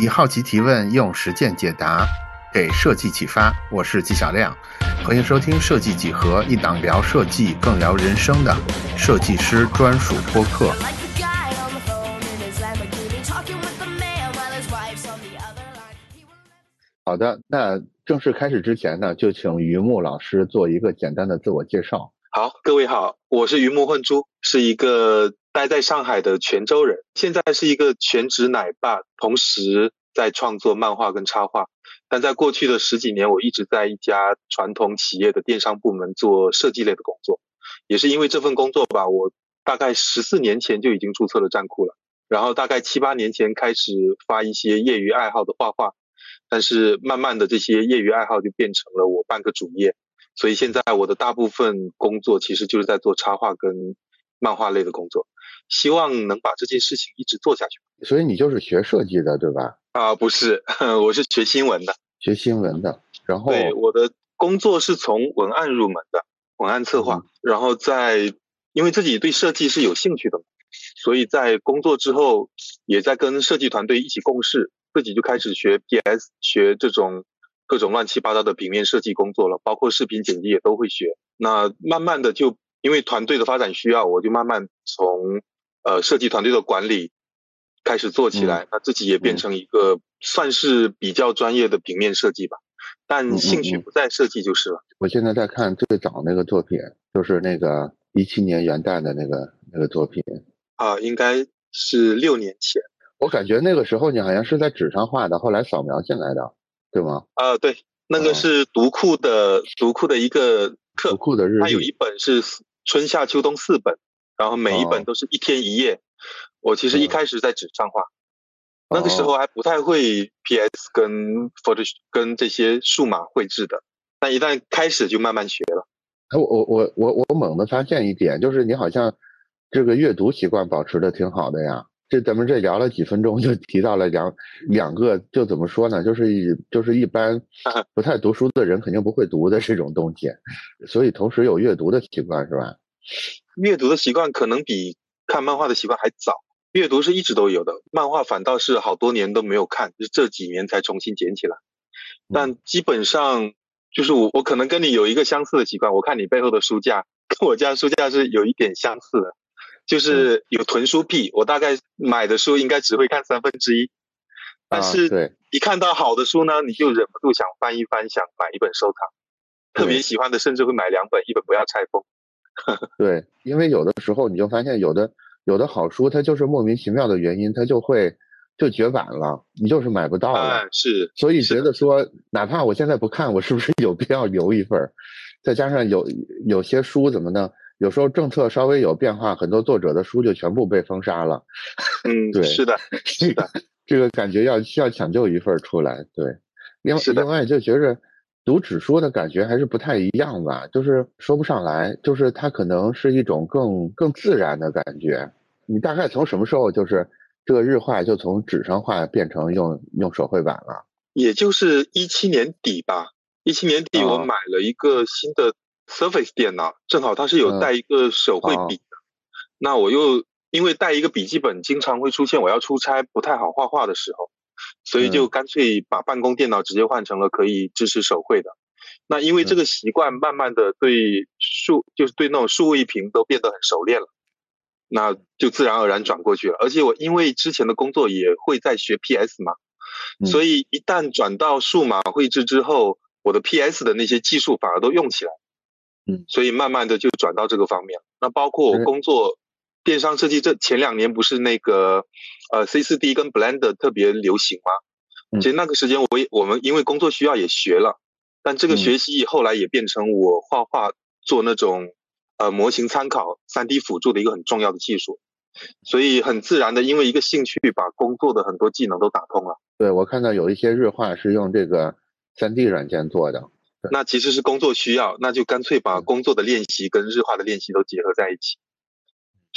以好奇提问，用实践解答，给设计启发。我是纪晓亮，欢迎收听《设计几何》，一档聊设计更聊人生的设计师专属播客。好的，那正式开始之前呢，就请于木老师做一个简单的自我介绍。好，各位好，我是鱼木混珠，是一个待在上海的泉州人，现在是一个全职奶爸，同时在创作漫画跟插画。但在过去的十几年，我一直在一家传统企业的电商部门做设计类的工作。也是因为这份工作吧，我大概十四年前就已经注册了站库了，然后大概七八年前开始发一些业余爱好的画画。但是慢慢的，这些业余爱好就变成了我半个主业，所以现在我的大部分工作其实就是在做插画跟漫画类的工作，希望能把这件事情一直做下去。所以你就是学设计的，对吧？啊，不是，我是学新闻的，学新闻的。然后对我的工作是从文案入门的，文案策划，然后在因为自己对设计是有兴趣的，所以在工作之后也在跟设计团队一起共事。自己就开始学 PS，学这种各种乱七八糟的平面设计工作了，包括视频剪辑也都会学。那慢慢的就因为团队的发展需要，我就慢慢从呃设计团队的管理开始做起来。他自己也变成一个算是比较专业的平面设计吧，但兴趣不在设计就是了。我现在在看最早那个作品，就是那个一七年元旦的那个那个作品啊，应该是六年前。我感觉那个时候你好像是在纸上画的，后来扫描进来的，对吗？啊，对，那个是读库的读库的一个课，读库的日它有一本是春夏秋冬四本，然后每一本都是一天一页。我其实一开始在纸上画，那个时候还不太会 PS 跟 Photoshop 跟这些数码绘制的，但一旦开始就慢慢学了。哎，我我我我我猛地发现一点，就是你好像这个阅读习惯保持的挺好的呀。这咱们这聊了几分钟，就提到了两两个，就怎么说呢？就是一就是一般 不太读书的人肯定不会读的这种东西，所以同时有阅读的习惯是吧？阅读的习惯可能比看漫画的习惯还早，阅读是一直都有的，漫画反倒是好多年都没有看，是这几年才重新捡起来。但基本上就是我我可能跟你有一个相似的习惯，我看你背后的书架跟我家书架是有一点相似的。就是有囤书癖，我大概买的书应该只会看三分之一，但是一看到好的书呢，你就忍不住想翻一翻，想买一本收藏。特别喜欢的，甚至会买两本，一本不要拆封。对，因为有的时候你就发现，有的有的好书，它就是莫名其妙的原因，它就会就绝版了，你就是买不到了。是，所以觉得说，哪怕我现在不看，我是不是有必要留一份？再加上有有些书怎么呢？有时候政策稍微有变化，很多作者的书就全部被封杀了。嗯，对，是的，是的，这个感觉要需要抢救一份出来。对，另外另外就觉着读纸书的感觉还是不太一样吧，就是说不上来，就是它可能是一种更更自然的感觉。你大概从什么时候就是这个日画就从纸上画变成用用手绘板了？也就是一七年底吧，一七年底我买了一个新的。Surface 电脑正好它是有带一个手绘笔的，那我又因为带一个笔记本，经常会出现我要出差不太好画画的时候，所以就干脆把办公电脑直接换成了可以支持手绘的。那因为这个习惯，慢慢的对数就是对那种数位屏都变得很熟练了，那就自然而然转过去了。而且我因为之前的工作也会在学 PS 嘛，所以一旦转到数码绘制之后，我的 PS 的那些技术反而都用起来。嗯，所以慢慢的就转到这个方面。那包括我工作电商设计，这前两年不是那个呃 C 四 D 跟 Blender 特别流行吗？其实那个时间我也我们因为工作需要也学了，但这个学习后来也变成我画画做那种呃模型参考、三 D 辅助的一个很重要的技术。所以很自然的，因为一个兴趣，把工作的很多技能都打通了。对，我看到有一些日化是用这个三 D 软件做的。那其实是工作需要，那就干脆把工作的练习跟日化的练习都结合在一起。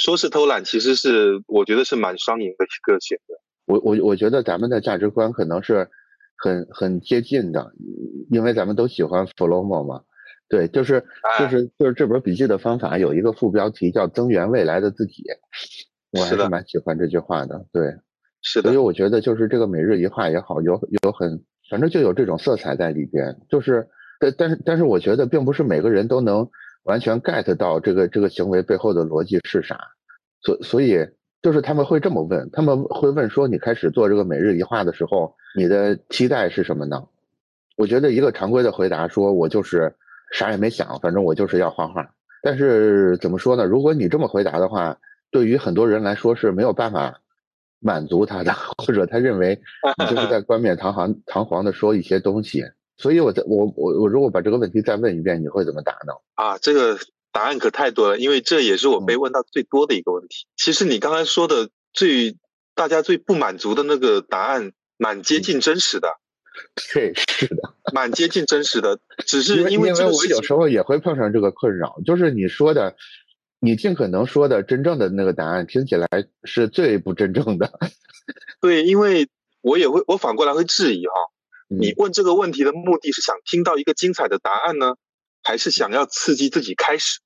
说是偷懒，其实是我觉得是蛮双赢的一个选择。我我我觉得咱们的价值观可能是很很接近的，因为咱们都喜欢 Flomo 嘛。对，就是就是就是这本笔记的方法有一个副标题叫“增援未来的自己”，我还是蛮喜欢这句话的。对，是的。所以我觉得就是这个每日一话也好，有有很反正就有这种色彩在里边。就是但但是但是我觉得并不是每个人都能完全 get 到这个这个行为背后的逻辑是啥。所所以就是他们会这么问，他们会问说你开始做这个每日一画的时候，你的期待是什么呢？我觉得一个常规的回答说，我就是啥也没想，反正我就是要画画。但是怎么说呢？如果你这么回答的话，对于很多人来说是没有办法满足他的，或者他认为你就是在冠冕堂皇、堂皇的说一些东西。所以，我在我我我如果把这个问题再问一遍，你会怎么答呢？啊，这个答案可太多了，因为这也是我被问到最多的一个问题。其实你刚才说的最大家最不满足的那个答案，蛮接近真实的。对，是的，蛮接近真实的，只是因为我有时候也会碰上这个困扰，就是你说的，你尽可能说的真正的那个答案，听起来是最不真正的。对，因为我也会，我反过来会质疑哈，你问这个问题的目的是想听到一个精彩的答案呢，还是想要刺激自己开始？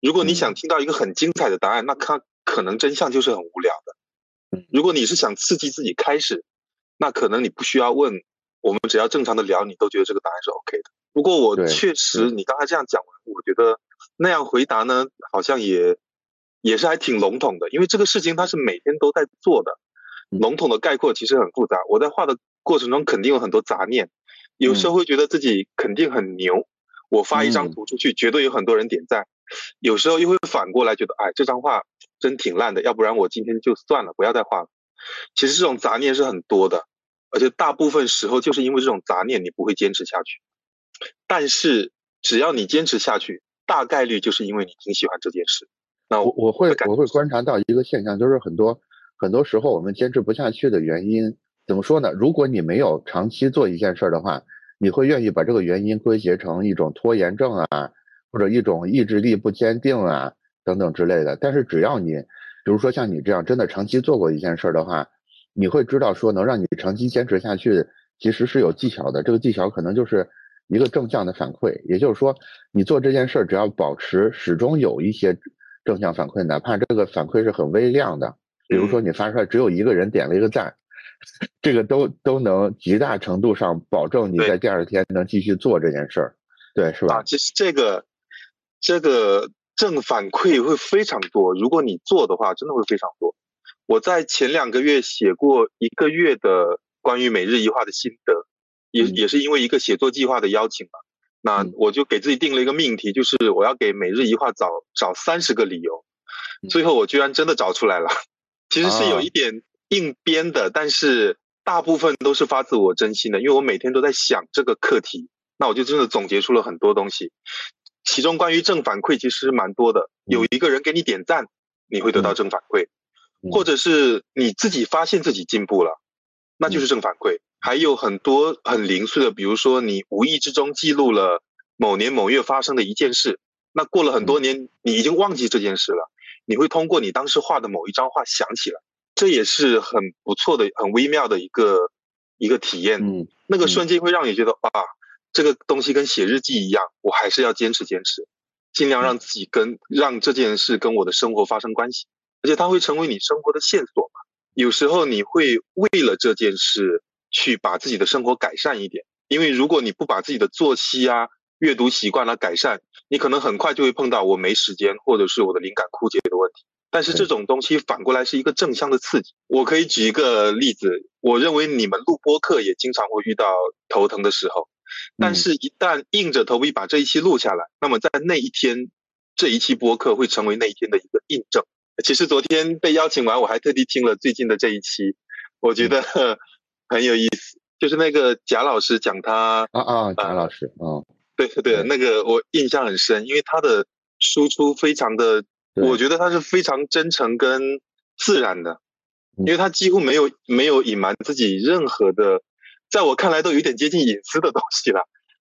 如果你想听到一个很精彩的答案，那它可能真相就是很无聊的。如果你是想刺激自己开始，那可能你不需要问。我们只要正常的聊，你都觉得这个答案是 OK 的。不过我确实，你刚才这样讲完，我觉得那样回答呢，好像也也是还挺笼统的。因为这个事情它是每天都在做的，笼统的概括其实很复杂。我在画的过程中肯定有很多杂念，有时候会觉得自己肯定很牛，我发一张图出去绝对有很多人点赞。有时候又会反过来觉得，哎，这张画真挺烂的，要不然我今天就算了，不要再画了。其实这种杂念是很多的。而且大部分时候就是因为这种杂念，你不会坚持下去。但是只要你坚持下去，大概率就是因为你挺喜欢这件事。那我我会我会观察到一个现象，就是很多很多时候我们坚持不下去的原因，怎么说呢？如果你没有长期做一件事儿的话，你会愿意把这个原因归结成一种拖延症啊，或者一种意志力不坚定啊等等之类的。但是只要你，比如说像你这样真的长期做过一件事儿的话。你会知道说能让你长期坚持下去，其实是有技巧的。这个技巧可能就是一个正向的反馈，也就是说，你做这件事儿只要保持始终有一些正向反馈，哪怕这个反馈是很微量的，比如说你发出来只有一个人点了一个赞，这个都都能极大程度上保证你在第二天能继续做这件事儿，对，是吧？啊，其实这个这个正反馈会非常多，如果你做的话，真的会非常多。我在前两个月写过一个月的关于每日一画的心得，也也是因为一个写作计划的邀请嘛。那我就给自己定了一个命题，就是我要给每日一画找找三十个理由。最后我居然真的找出来了，其实是有一点硬编的，但是大部分都是发自我真心的，因为我每天都在想这个课题。那我就真的总结出了很多东西，其中关于正反馈其实蛮多的。有一个人给你点赞，你会得到正反馈。或者是你自己发现自己进步了，那就是正反馈。还有很多很零碎的，比如说你无意之中记录了某年某月发生的一件事，那过了很多年，你已经忘记这件事了，你会通过你当时画的某一张画想起来，这也是很不错的、很微妙的一个一个体验。嗯，那个瞬间会让你觉得啊，这个东西跟写日记一样，我还是要坚持坚持，尽量让自己跟让这件事跟我的生活发生关系。而且它会成为你生活的线索嘛？有时候你会为了这件事去把自己的生活改善一点，因为如果你不把自己的作息啊、阅读习惯来改善，你可能很快就会碰到我没时间或者是我的灵感枯竭的问题。但是这种东西反过来是一个正向的刺激。我可以举一个例子，我认为你们录播课也经常会遇到头疼的时候，但是一旦硬着头皮把这一期录下来，那么在那一天，这一期播客会成为那一天的一个印证。其实昨天被邀请完，我还特地听了最近的这一期，我觉得很有意思。就是那个贾老师讲他啊啊，贾老师啊，对对对，那个我印象很深，因为他的输出非常的，我觉得他是非常真诚跟自然的，因为他几乎没有没有隐瞒自己任何的，在我看来都有点接近隐私的东西了，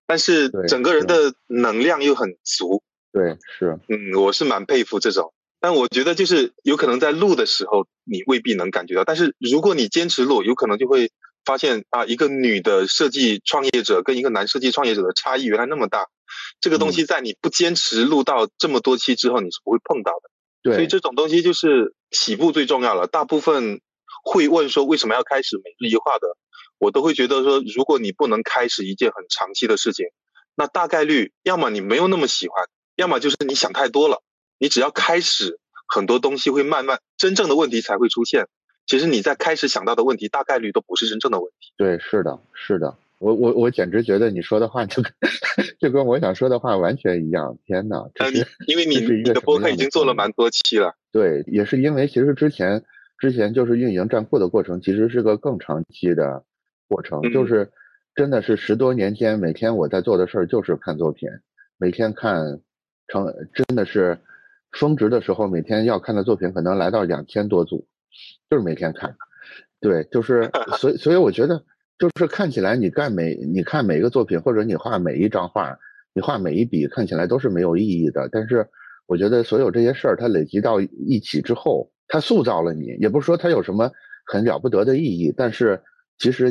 但是整个人的能量又很足。对，是，嗯，我是蛮佩服这种。但我觉得就是有可能在录的时候你未必能感觉到，但是如果你坚持录，有可能就会发现啊，一个女的设计创业者跟一个男设计创业者的差异原来那么大。这个东西在你不坚持录到这么多期之后，你是不会碰到的。对，所以这种东西就是起步最重要了。大部分会问说为什么要开始每日一画的，我都会觉得说，如果你不能开始一件很长期的事情，那大概率要么你没有那么喜欢，要么就是你想太多了。你只要开始，很多东西会慢慢真正的问题才会出现。其实你在开始想到的问题，大概率都不是真正的问题。对，是的，是的。我我我简直觉得你说的话就跟就跟我想说的话完全一样。天哪！你因为你你的播客已经做了蛮多期了。对，也是因为其实之前之前就是运营站库的过程，其实是个更长期的过程。就是真的是十多年间，每天我在做的事儿就是看作品，每天看成真的是峰值的时候，每天要看的作品可能来到两千多组，就是每天看。对，就是 所以所以我觉得。就是看起来你干每你看每一个作品，或者你画每一张画，你画每一笔，看起来都是没有意义的。但是我觉得所有这些事儿，它累积到一起之后，它塑造了你。也不是说它有什么很了不得的意义，但是其实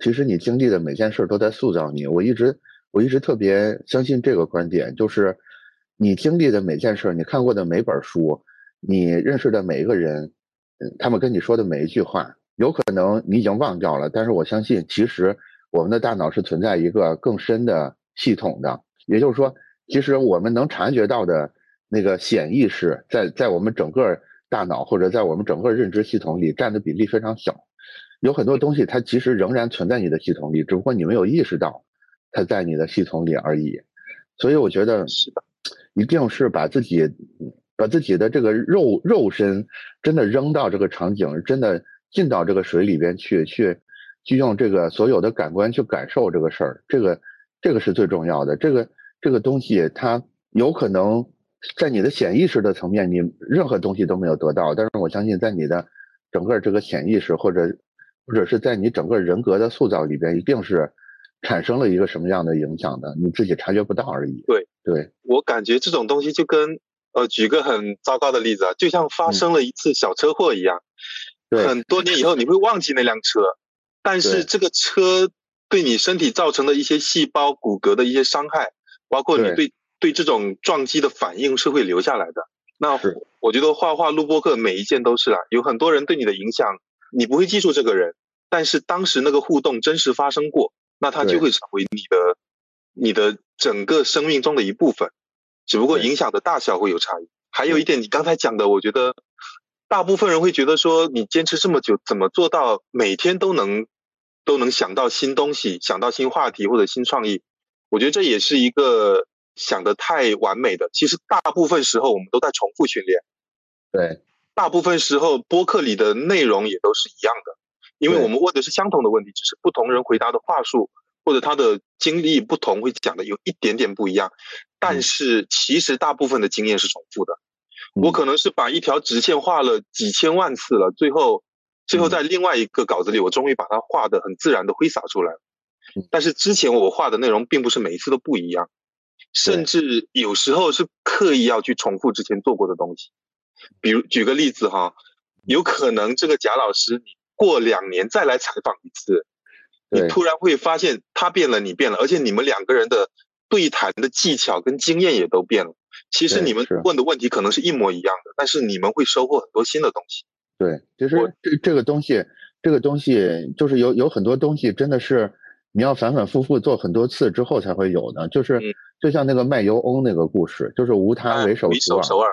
其实你经历的每件事都在塑造你。我一直我一直特别相信这个观点，就是你经历的每件事，你看过的每本书，你认识的每一个人，嗯，他们跟你说的每一句话。有可能你已经忘掉了，但是我相信，其实我们的大脑是存在一个更深的系统的。也就是说，其实我们能察觉到的那个显意识，在在我们整个大脑或者在我们整个认知系统里占的比例非常小。有很多东西它其实仍然存在你的系统里，只不过你没有意识到它在你的系统里而已。所以我觉得，一定是把自己把自己的这个肉肉身真的扔到这个场景，真的。进到这个水里边去，去，去用这个所有的感官去感受这个事儿，这个，这个是最重要的。这个，这个东西它有可能在你的潜意识的层面，你任何东西都没有得到，但是我相信在你的整个这个潜意识或者或者是在你整个人格的塑造里边，一定是产生了一个什么样的影响的，你自己察觉不到而已。对，对我感觉这种东西就跟呃，举个很糟糕的例子啊，就像发生了一次小车祸一样。很多年以后你会忘记那辆车，但是这个车对你身体造成的一些细胞、骨骼的一些伤害，包括你对对这种撞击的反应是会留下来的。那我觉得画画、录播课每一件都是啊，有很多人对你的影响，你不会记住这个人，但是当时那个互动真实发生过，那他就会成为你的你的整个生命中的一部分，只不过影响的大小会有差异。还有一点，你刚才讲的，我觉得。大部分人会觉得说，你坚持这么久，怎么做到每天都能都能想到新东西，想到新话题或者新创意？我觉得这也是一个想的太完美的。其实大部分时候我们都在重复训练。对，大部分时候播客里的内容也都是一样的，因为我们问的是相同的问题，只是不同人回答的话术或者他的经历不同，会讲的有一点点不一样。但是其实大部分的经验是重复的。我可能是把一条直线画了几千万次了，最后，最后在另外一个稿子里，我终于把它画的很自然的挥洒出来了。但是之前我画的内容并不是每一次都不一样，甚至有时候是刻意要去重复之前做过的东西。比如举个例子哈，有可能这个贾老师你过两年再来采访一次，你突然会发现他变了，你变了，而且你们两个人的对谈的技巧跟经验也都变了。其实你们问的问题可能是一模一样的，但是你们会收获很多新的东西。对，其实这这个东西，这个东西就是有有很多东西真的是你要反反复复做很多次之后才会有的。就是就像那个卖油翁那个故事，就是无他为首首尔。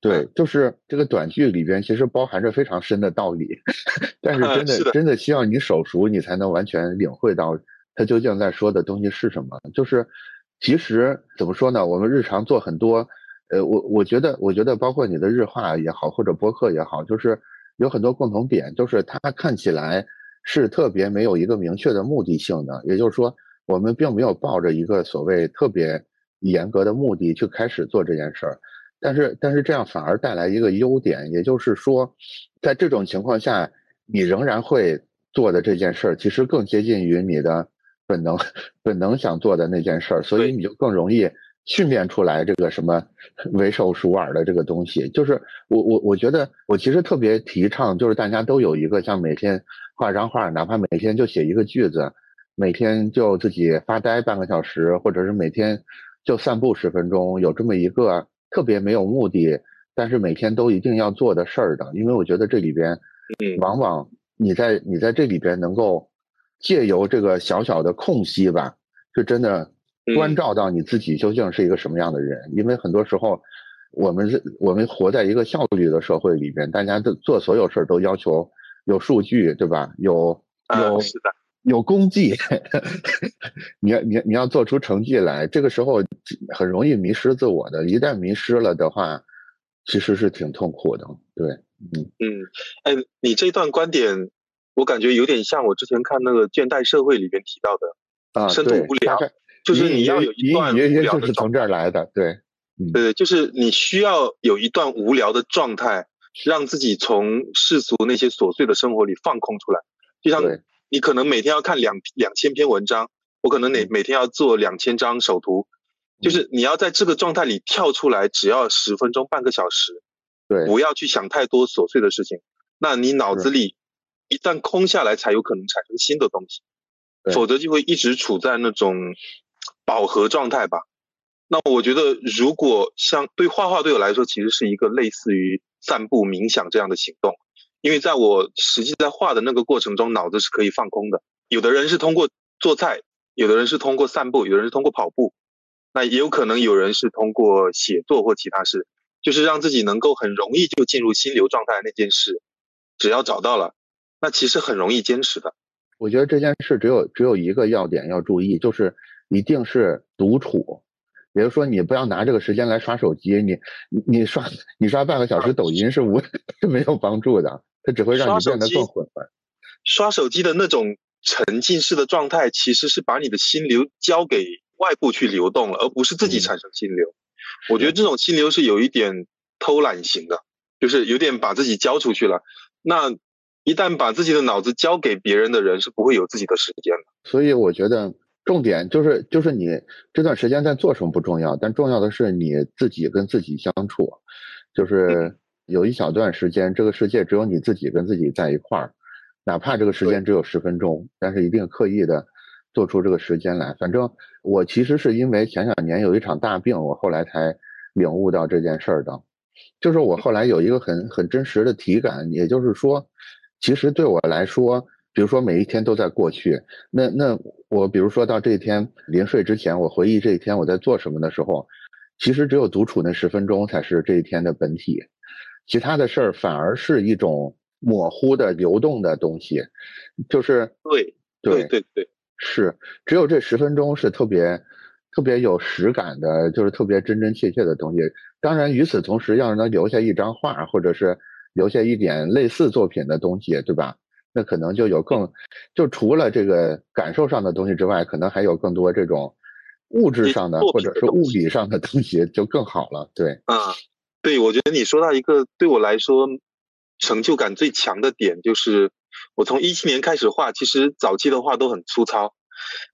对，就是这个短剧里边其实包含着非常深的道理，但是真 的真的需要你手熟，你才能完全领会到他究竟在说的东西是什么。就是。其实怎么说呢？我们日常做很多，呃，我我觉得，我觉得包括你的日化也好，或者博客也好，就是有很多共同点，就是它看起来是特别没有一个明确的目的性的。也就是说，我们并没有抱着一个所谓特别严格的目的去开始做这件事儿，但是但是这样反而带来一个优点，也就是说，在这种情况下，你仍然会做的这件事儿，其实更接近于你的。本能，本能想做的那件事儿，所以你就更容易训练出来这个什么为首熟耳的这个东西。就是我我我觉得我其实特别提倡，就是大家都有一个像每天画张画，哪怕每天就写一个句子，每天就自己发呆半个小时，或者是每天就散步十分钟，有这么一个特别没有目的，但是每天都一定要做的事儿的。因为我觉得这里边嗯，往往你在你在这里边能够借由这个小小的空隙吧，就真的关照到你自己究竟是一个什么样的人。因为很多时候，我们是我们活在一个效率的社会里边，大家都做所有事儿都要求有数据，对吧？有有是的。有功绩，你要你你要做出成绩来，这个时候很容易迷失自我的。一旦迷失了的话，其实是挺痛苦的。对，嗯嗯，哎，你这段观点，我感觉有点像我之前看那个《倦怠社会》里边提到的啊，深度无聊，就是你要有一段无聊的，是从这儿来的。对，对，就是你需要有一段无聊的状态，让自己从世俗那些琐碎的生活里放空出来，就像。你可能每天要看两两千篇文章，我可能每每天要做两千张手图，就是你要在这个状态里跳出来，只要十分钟半个小时，对，不要去想太多琐碎的事情。那你脑子里一旦空下来，才有可能产生新的东西，否则就会一直处在那种饱和状态吧。那我觉得，如果像对画画对我来说，其实是一个类似于散步、冥想这样的行动。因为在我实际在画的那个过程中，脑子是可以放空的。有的人是通过做菜，有的人是通过散步，有的人是通过跑步，那也有可能有人是通过写作或其他事，就是让自己能够很容易就进入心流状态那件事，只要找到了，那其实很容易坚持的。我觉得这件事只有只有一个要点要注意，就是一定是独处，也就是说你不要拿这个时间来刷手机，你你刷你刷半个小时抖音是无 是没有帮助的。它只会让你变得更混乱。刷手机的那种沉浸式的状态，其实是把你的心流交给外部去流动了，而不是自己产生心流。我觉得这种心流是有一点偷懒型的，就是有点把自己交出去了。那一旦把自己的脑子交给别人的人，是不会有自己的时间的。所以我觉得重点就是，就是你这段时间在做什么不重要，但重要的是你自己跟自己相处，就是。有一小段时间，这个世界只有你自己跟自己在一块儿，哪怕这个时间只有十分钟，但是一定刻意的做出这个时间来。反正我其实是因为前两年有一场大病，我后来才领悟到这件事儿的。就是我后来有一个很很真实的体感，也就是说，其实对我来说，比如说每一天都在过去，那那我比如说到这一天临睡之前，我回忆这一天我在做什么的时候，其实只有独处那十分钟才是这一天的本体。其他的事儿反而是一种模糊的流动的东西，就是对对对对，是只有这十分钟是特别特别有实感的，就是特别真真切切的东西。当然，与此同时，要是能留下一张画，或者是留下一点类似作品的东西，对吧？那可能就有更就除了这个感受上的东西之外，可能还有更多这种物质上的或者是物理上的东西就更好了。对，啊。对，我觉得你说到一个对我来说成就感最强的点，就是我从一七年开始画，其实早期的画都很粗糙，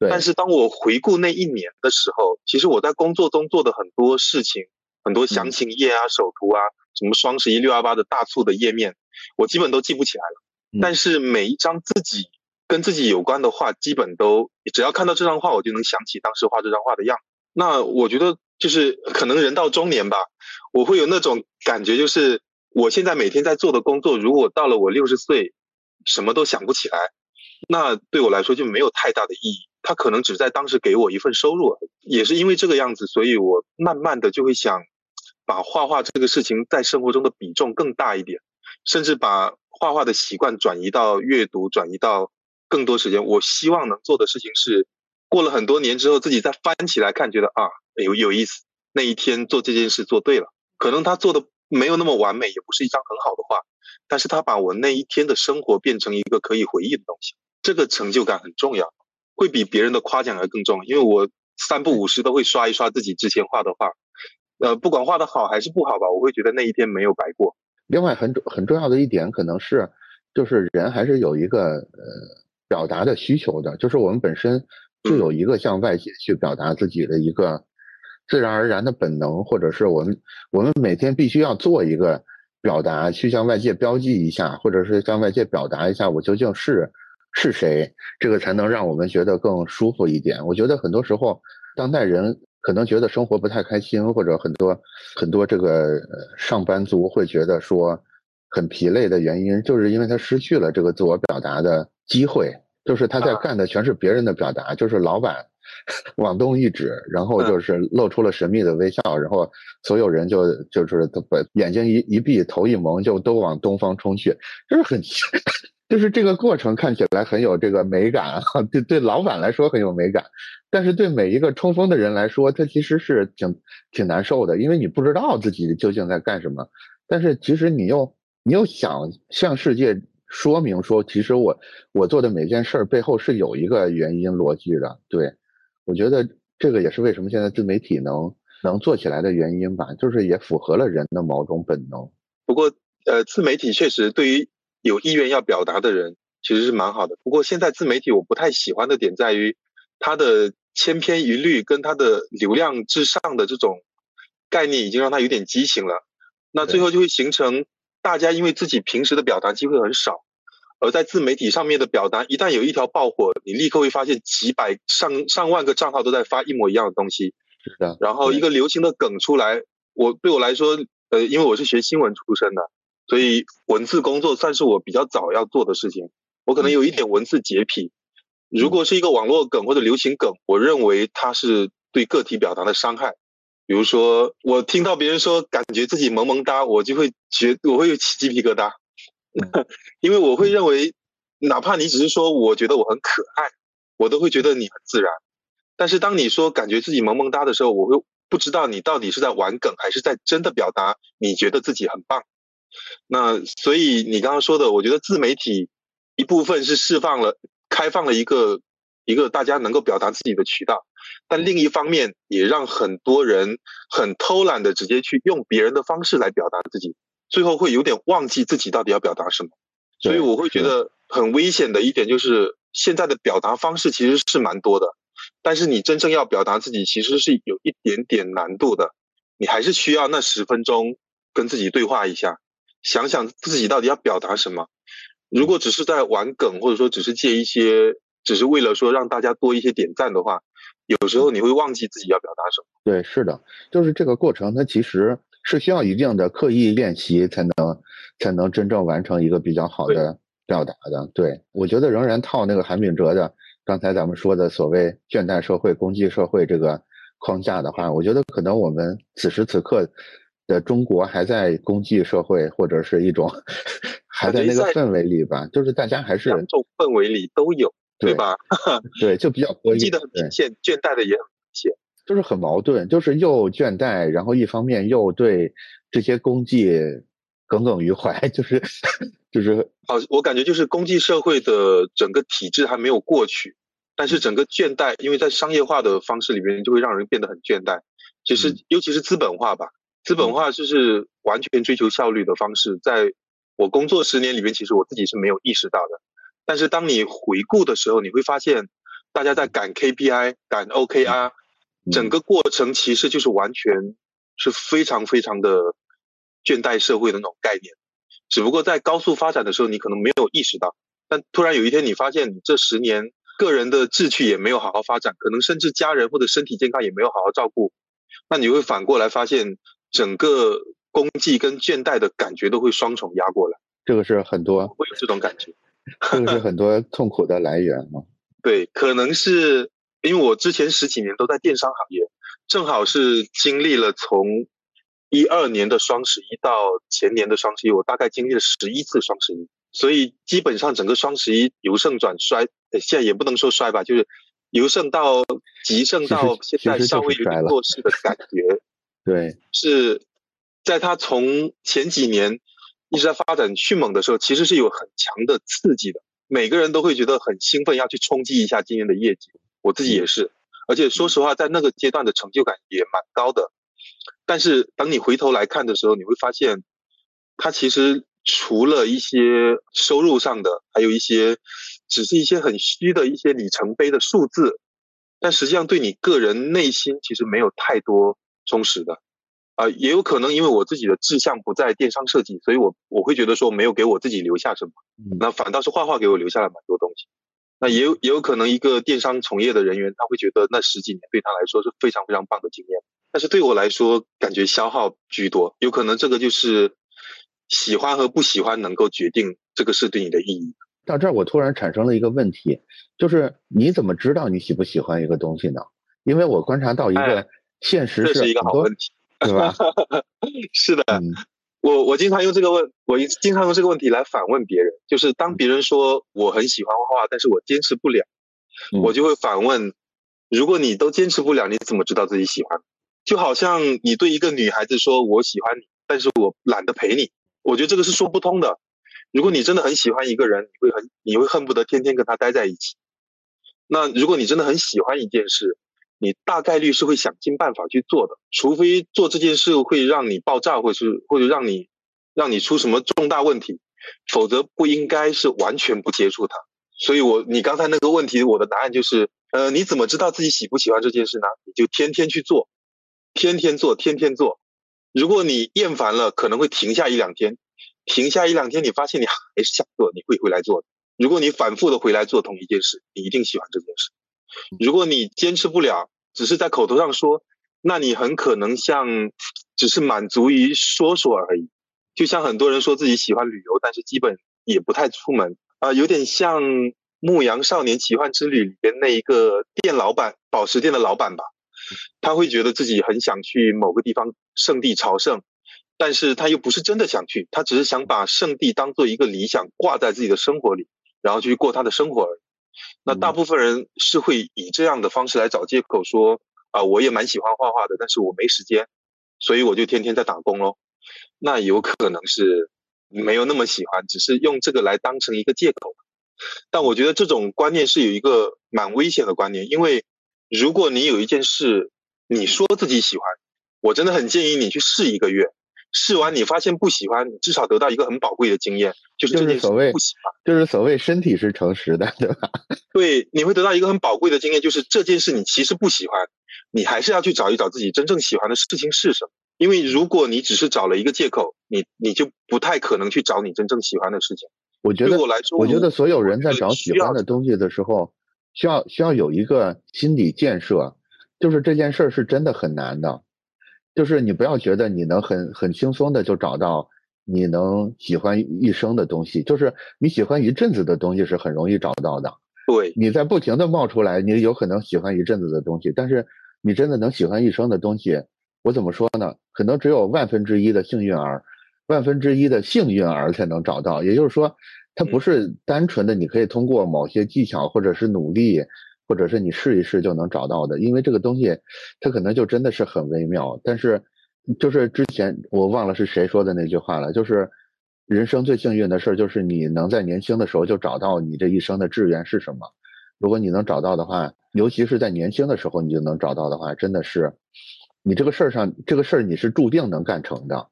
但是当我回顾那一年的时候，其实我在工作中做的很多事情，很多详情页啊、手图啊、什么双十一六幺八的大促的页面，我基本都记不起来了。但是每一张自己跟自己有关的画，基本都只要看到这张画，我就能想起当时画这张画的样。那我觉得。就是可能人到中年吧，我会有那种感觉，就是我现在每天在做的工作，如果到了我六十岁，什么都想不起来，那对我来说就没有太大的意义。他可能只在当时给我一份收入，也是因为这个样子，所以我慢慢的就会想，把画画这个事情在生活中的比重更大一点，甚至把画画的习惯转移到阅读，转移到更多时间。我希望能做的事情是，过了很多年之后，自己再翻起来看，觉得啊。有有意思，那一天做这件事做对了，可能他做的没有那么完美，也不是一张很好的画，但是他把我那一天的生活变成一个可以回忆的东西，这个成就感很重要，会比别人的夸奖还更重要。因为我三不五时都会刷一刷自己之前画的画，呃，不管画的好还是不好吧，我会觉得那一天没有白过。另外很很重要的一点可能是，就是人还是有一个呃表达的需求的，就是我们本身就有一个向外界去表达自己的一个。自然而然的本能，或者是我们我们每天必须要做一个表达，去向外界标记一下，或者是向外界表达一下我究竟是是谁，这个才能让我们觉得更舒服一点。我觉得很多时候，当代人可能觉得生活不太开心，或者很多很多这个上班族会觉得说，很疲累的原因，就是因为他失去了这个自我表达的机会，就是他在干的全是别人的表达，就是老板 往东一指，然后就是露出了神秘的微笑，然后所有人就就是把眼睛一一闭，头一蒙，就都往东方冲去，就是很。就是这个过程看起来很有这个美感 哈，对对，老板来说很有美感，但是对每一个冲锋的人来说，他其实是挺挺难受的，因为你不知道自己究竟在干什么。但是其实你又你又想向世界说明说，其实我我做的每件事儿背后是有一个原因逻辑的。对，我觉得这个也是为什么现在自媒体能能做起来的原因吧，就是也符合了人的某种本能。不过，呃，自媒体确实对于。有意愿要表达的人其实是蛮好的，不过现在自媒体我不太喜欢的点在于，它的千篇一律跟它的流量至上的这种概念已经让它有点畸形了。那最后就会形成大家因为自己平时的表达机会很少，而在自媒体上面的表达，一旦有一条爆火，你立刻会发现几百上上万个账号都在发一模一样的东西。是的。然后一个流行的梗出来，我对我来说，呃，因为我是学新闻出身的。所以文字工作算是我比较早要做的事情，我可能有一点文字洁癖。如果是一个网络梗或者流行梗，我认为它是对个体表达的伤害。比如说，我听到别人说感觉自己萌萌哒，我就会觉我会起鸡皮疙瘩，因为我会认为，哪怕你只是说我觉得我很可爱，我都会觉得你很自然。但是当你说感觉自己萌萌哒的时候，我会不知道你到底是在玩梗，还是在真的表达你觉得自己很棒。那所以你刚刚说的，我觉得自媒体一部分是释放了、开放了一个一个大家能够表达自己的渠道，但另一方面也让很多人很偷懒的直接去用别人的方式来表达自己，最后会有点忘记自己到底要表达什么。所以我会觉得很危险的一点就是，现在的表达方式其实是蛮多的，但是你真正要表达自己，其实是有一点点难度的，你还是需要那十分钟跟自己对话一下。想想自己到底要表达什么。如果只是在玩梗，或者说只是借一些，只是为了说让大家多一些点赞的话，有时候你会忘记自己要表达什么。对，是的，就是这个过程，它其实是需要一定的刻意练习才能才能真正完成一个比较好的表达的。对，我觉得仍然套那个韩炳哲的刚才咱们说的所谓倦怠社会、攻击社会这个框架的话，我觉得可能我们此时此刻。的中国还在功绩社会，或者是一种 还在那个氛围里吧，就是大家还是两种氛围里都有，对吧？对，就比较功绩的很明显，倦怠的也很明显，就是很矛盾，就是又倦怠，然后一方面又对这些功绩耿耿于怀，就是就是好，我感觉就是功绩社会的整个体制还没有过去，但是整个倦怠，因为在商业化的方式里面，就会让人变得很倦怠，其实尤其是资本化吧。资本化就是完全追求效率的方式，在我工作十年里面，其实我自己是没有意识到的。但是当你回顾的时候，你会发现，大家在赶 KPI、赶 OKR，整个过程其实就是完全是非常非常的倦怠社会的那种概念。只不过在高速发展的时候，你可能没有意识到，但突然有一天你发现，你这十年个人的志趣也没有好好发展，可能甚至家人或者身体健康也没有好好照顾，那你会反过来发现。整个功绩跟倦怠的感觉都会双重压过来，这个是很多会有这种感觉，这个是很多痛苦的来源嘛？对，可能是因为我之前十几年都在电商行业，正好是经历了从一二年的双十一到前年的双十一，我大概经历了十一次双十一，所以基本上整个双十一由盛转衰，现在也不能说衰吧，就是由盛到极盛到现在稍微有点弱势的感觉。对，是在它从前几年一直在发展迅猛的时候，其实是有很强的刺激的，每个人都会觉得很兴奋，要去冲击一下今年的业绩。我自己也是，而且说实话，在那个阶段的成就感也蛮高的。但是当你回头来看的时候，你会发现，它其实除了一些收入上的，还有一些只是一些很虚的一些里程碑的数字，但实际上对你个人内心其实没有太多。充实的，啊，也有可能因为我自己的志向不在电商设计，所以我我会觉得说没有给我自己留下什么，那反倒是画画给我留下了蛮多东西。那也有也有可能一个电商从业的人员，他会觉得那十几年对他来说是非常非常棒的经验，但是对我来说感觉消耗居多。有可能这个就是喜欢和不喜欢能够决定这个事对你的意义。到这儿，我突然产生了一个问题，就是你怎么知道你喜不喜欢一个东西呢？因为我观察到一个现实这是一个好问题，对吧？是的，我我经常用这个问，我经常用这个问题来反问别人，就是当别人说我很喜欢画画，但是我坚持不了，我就会反问：如果你都坚持不了，你怎么知道自己喜欢？就好像你对一个女孩子说我喜欢你，但是我懒得陪你，我觉得这个是说不通的。如果你真的很喜欢一个人，你会很你会恨不得天天跟他待在一起。那如果你真的很喜欢一件事，你大概率是会想尽办法去做的，除非做这件事会让你爆炸，或是或者让你让你出什么重大问题，否则不应该是完全不接触它。所以，我你刚才那个问题，我的答案就是，呃，你怎么知道自己喜不喜欢这件事呢？你就天天去做。天天做，天天做。如果你厌烦了，可能会停下一两天。停下一两天，你发现你还是想做，你会回来做的。如果你反复的回来做同一件事，你一定喜欢这件事。如果你坚持不了，只是在口头上说，那你很可能像只是满足于说说而已。就像很多人说自己喜欢旅游，但是基本也不太出门啊，有点像《牧羊少年奇幻之旅》里边那一个店老板，宝石店的老板吧。他会觉得自己很想去某个地方圣地朝圣，但是他又不是真的想去，他只是想把圣地当做一个理想挂在自己的生活里，然后去过他的生活而已。那大部分人是会以这样的方式来找借口说啊，我也蛮喜欢画画的，但是我没时间，所以我就天天在打工喽。那有可能是没有那么喜欢，只是用这个来当成一个借口。但我觉得这种观念是有一个蛮危险的观念，因为。如果你有一件事，你说自己喜欢，我真的很建议你去试一个月，试完你发现不喜欢，至少得到一个很宝贵的经验，就是这件事不喜欢，就是所谓身体是诚实的，对吧？对，你会得到一个很宝贵的经验，就是这件事你其实不喜欢，你还是要去找一找自己真正喜欢的事情是什么。因为如果你只是找了一个借口，你你就不太可能去找你真正喜欢的事情。我觉得，对我觉得所有人在找喜欢的东西的时候。需要需要有一个心理建设，就是这件事儿是真的很难的，就是你不要觉得你能很很轻松的就找到你能喜欢一生的东西，就是你喜欢一阵子的东西是很容易找到的。对，你在不停的冒出来，你有可能喜欢一阵子的东西，但是你真的能喜欢一生的东西，我怎么说呢？可能只有万分之一的幸运儿，万分之一的幸运儿才能找到。也就是说。它不是单纯的，你可以通过某些技巧，或者是努力，或者是你试一试就能找到的。因为这个东西，它可能就真的是很微妙。但是，就是之前我忘了是谁说的那句话了，就是人生最幸运的事就是你能在年轻的时候就找到你这一生的志愿是什么。如果你能找到的话，尤其是在年轻的时候你就能找到的话，真的是你这个事儿上这个事儿你是注定能干成的。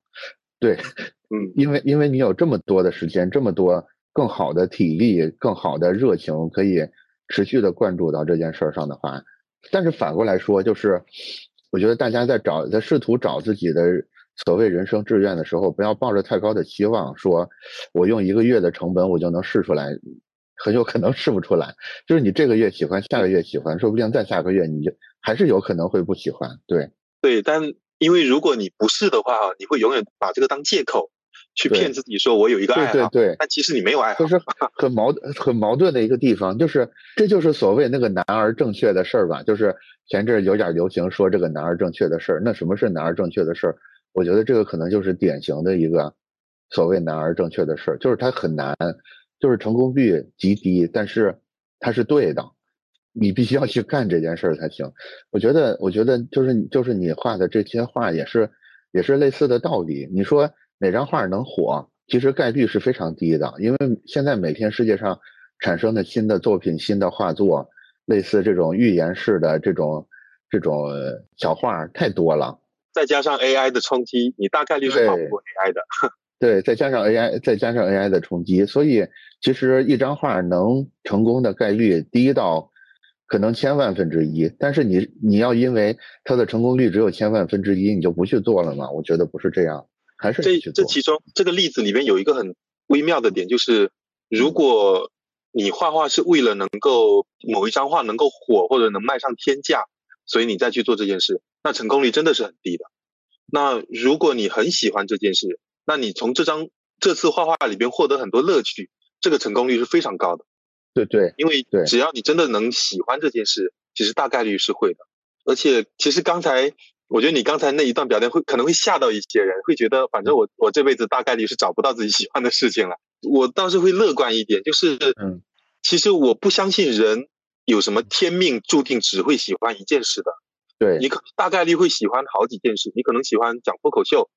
对，嗯，因为因为你有这么多的时间，这么多。更好的体力，更好的热情，可以持续的关注到这件事上的话，但是反过来说，就是我觉得大家在找，在试图找自己的所谓人生志愿的时候，不要抱着太高的期望，说我用一个月的成本我就能试出来，很有可能试不出来。就是你这个月喜欢，下个月喜欢，说不定再下个月你就还是有可能会不喜欢。对对，但因为如果你不试的话，你会永远把这个当借口。去骗自己说，我有一个爱好，对对对，但其实你没有爱好，就是很矛很矛盾的一个地方，就是这就是所谓那个男儿正确的事儿吧，就是前阵有点流行说这个男儿正确的事儿，那什么是男儿正确的事儿？我觉得这个可能就是典型的一个所谓男儿正确的事儿，就是它很难，就是成功率极低，但是它是对的，你必须要去干这件事儿才行。我觉得，我觉得就是就是你画的这些画也是也是类似的道理，你说。哪张画能火？其实概率是非常低的，因为现在每天世界上产生的新的作品、新的画作，类似这种预言式的这种这种小画太多了。再加上 AI 的冲击，你大概率是跑不过 AI 的。对，再加上 AI，再加上 AI 的冲击，所以其实一张画能成功的概率低到可能千万分之一。但是你你要因为它的成功率只有千万分之一，你就不去做了吗？我觉得不是这样。还是这这其中这个例子里面有一个很微妙的点，就是如果你画画是为了能够某一张画能够火或者能卖上天价，所以你再去做这件事，那成功率真的是很低的。那如果你很喜欢这件事，那你从这张这次画画里边获得很多乐趣，这个成功率是非常高的。对对，因为只要你真的能喜欢这件事，其实大概率是会的。而且，其实刚才我觉得你刚才那一段表现会可能会吓到一些人，会觉得反正我我这辈子大概率是找不到自己喜欢的事情了。我倒是会乐观一点，就是嗯，其实我不相信人有什么天命注定只会喜欢一件事的。对你可大概率会喜欢好几件事，你可能喜欢讲脱口秀，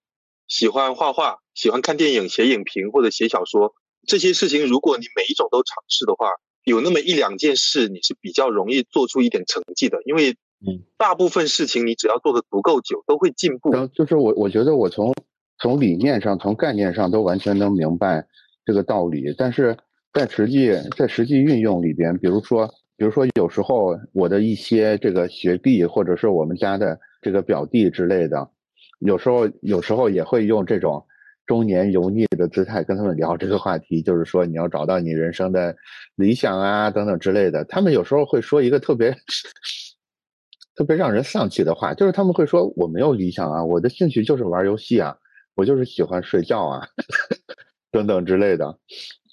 喜欢画画，喜欢看电影、写影评或者写小说。这些事情，如果你每一种都尝试的话，有那么一两件事你是比较容易做出一点成绩的，因为嗯，大部分事情你只要做的足够久，都会进步。就是我我觉得我从从理念上、从概念上都完全能明白这个道理，但是在实际在实际运用里边，比如说比如说有时候我的一些这个学弟或者是我们家的这个表弟之类的，有时候有时候也会用这种。中年油腻的姿态跟他们聊这个话题，就是说你要找到你人生的理想啊，等等之类的。他们有时候会说一个特别特别让人丧气的话，就是他们会说我没有理想啊，我的兴趣就是玩游戏啊，我就是喜欢睡觉啊，等等之类的。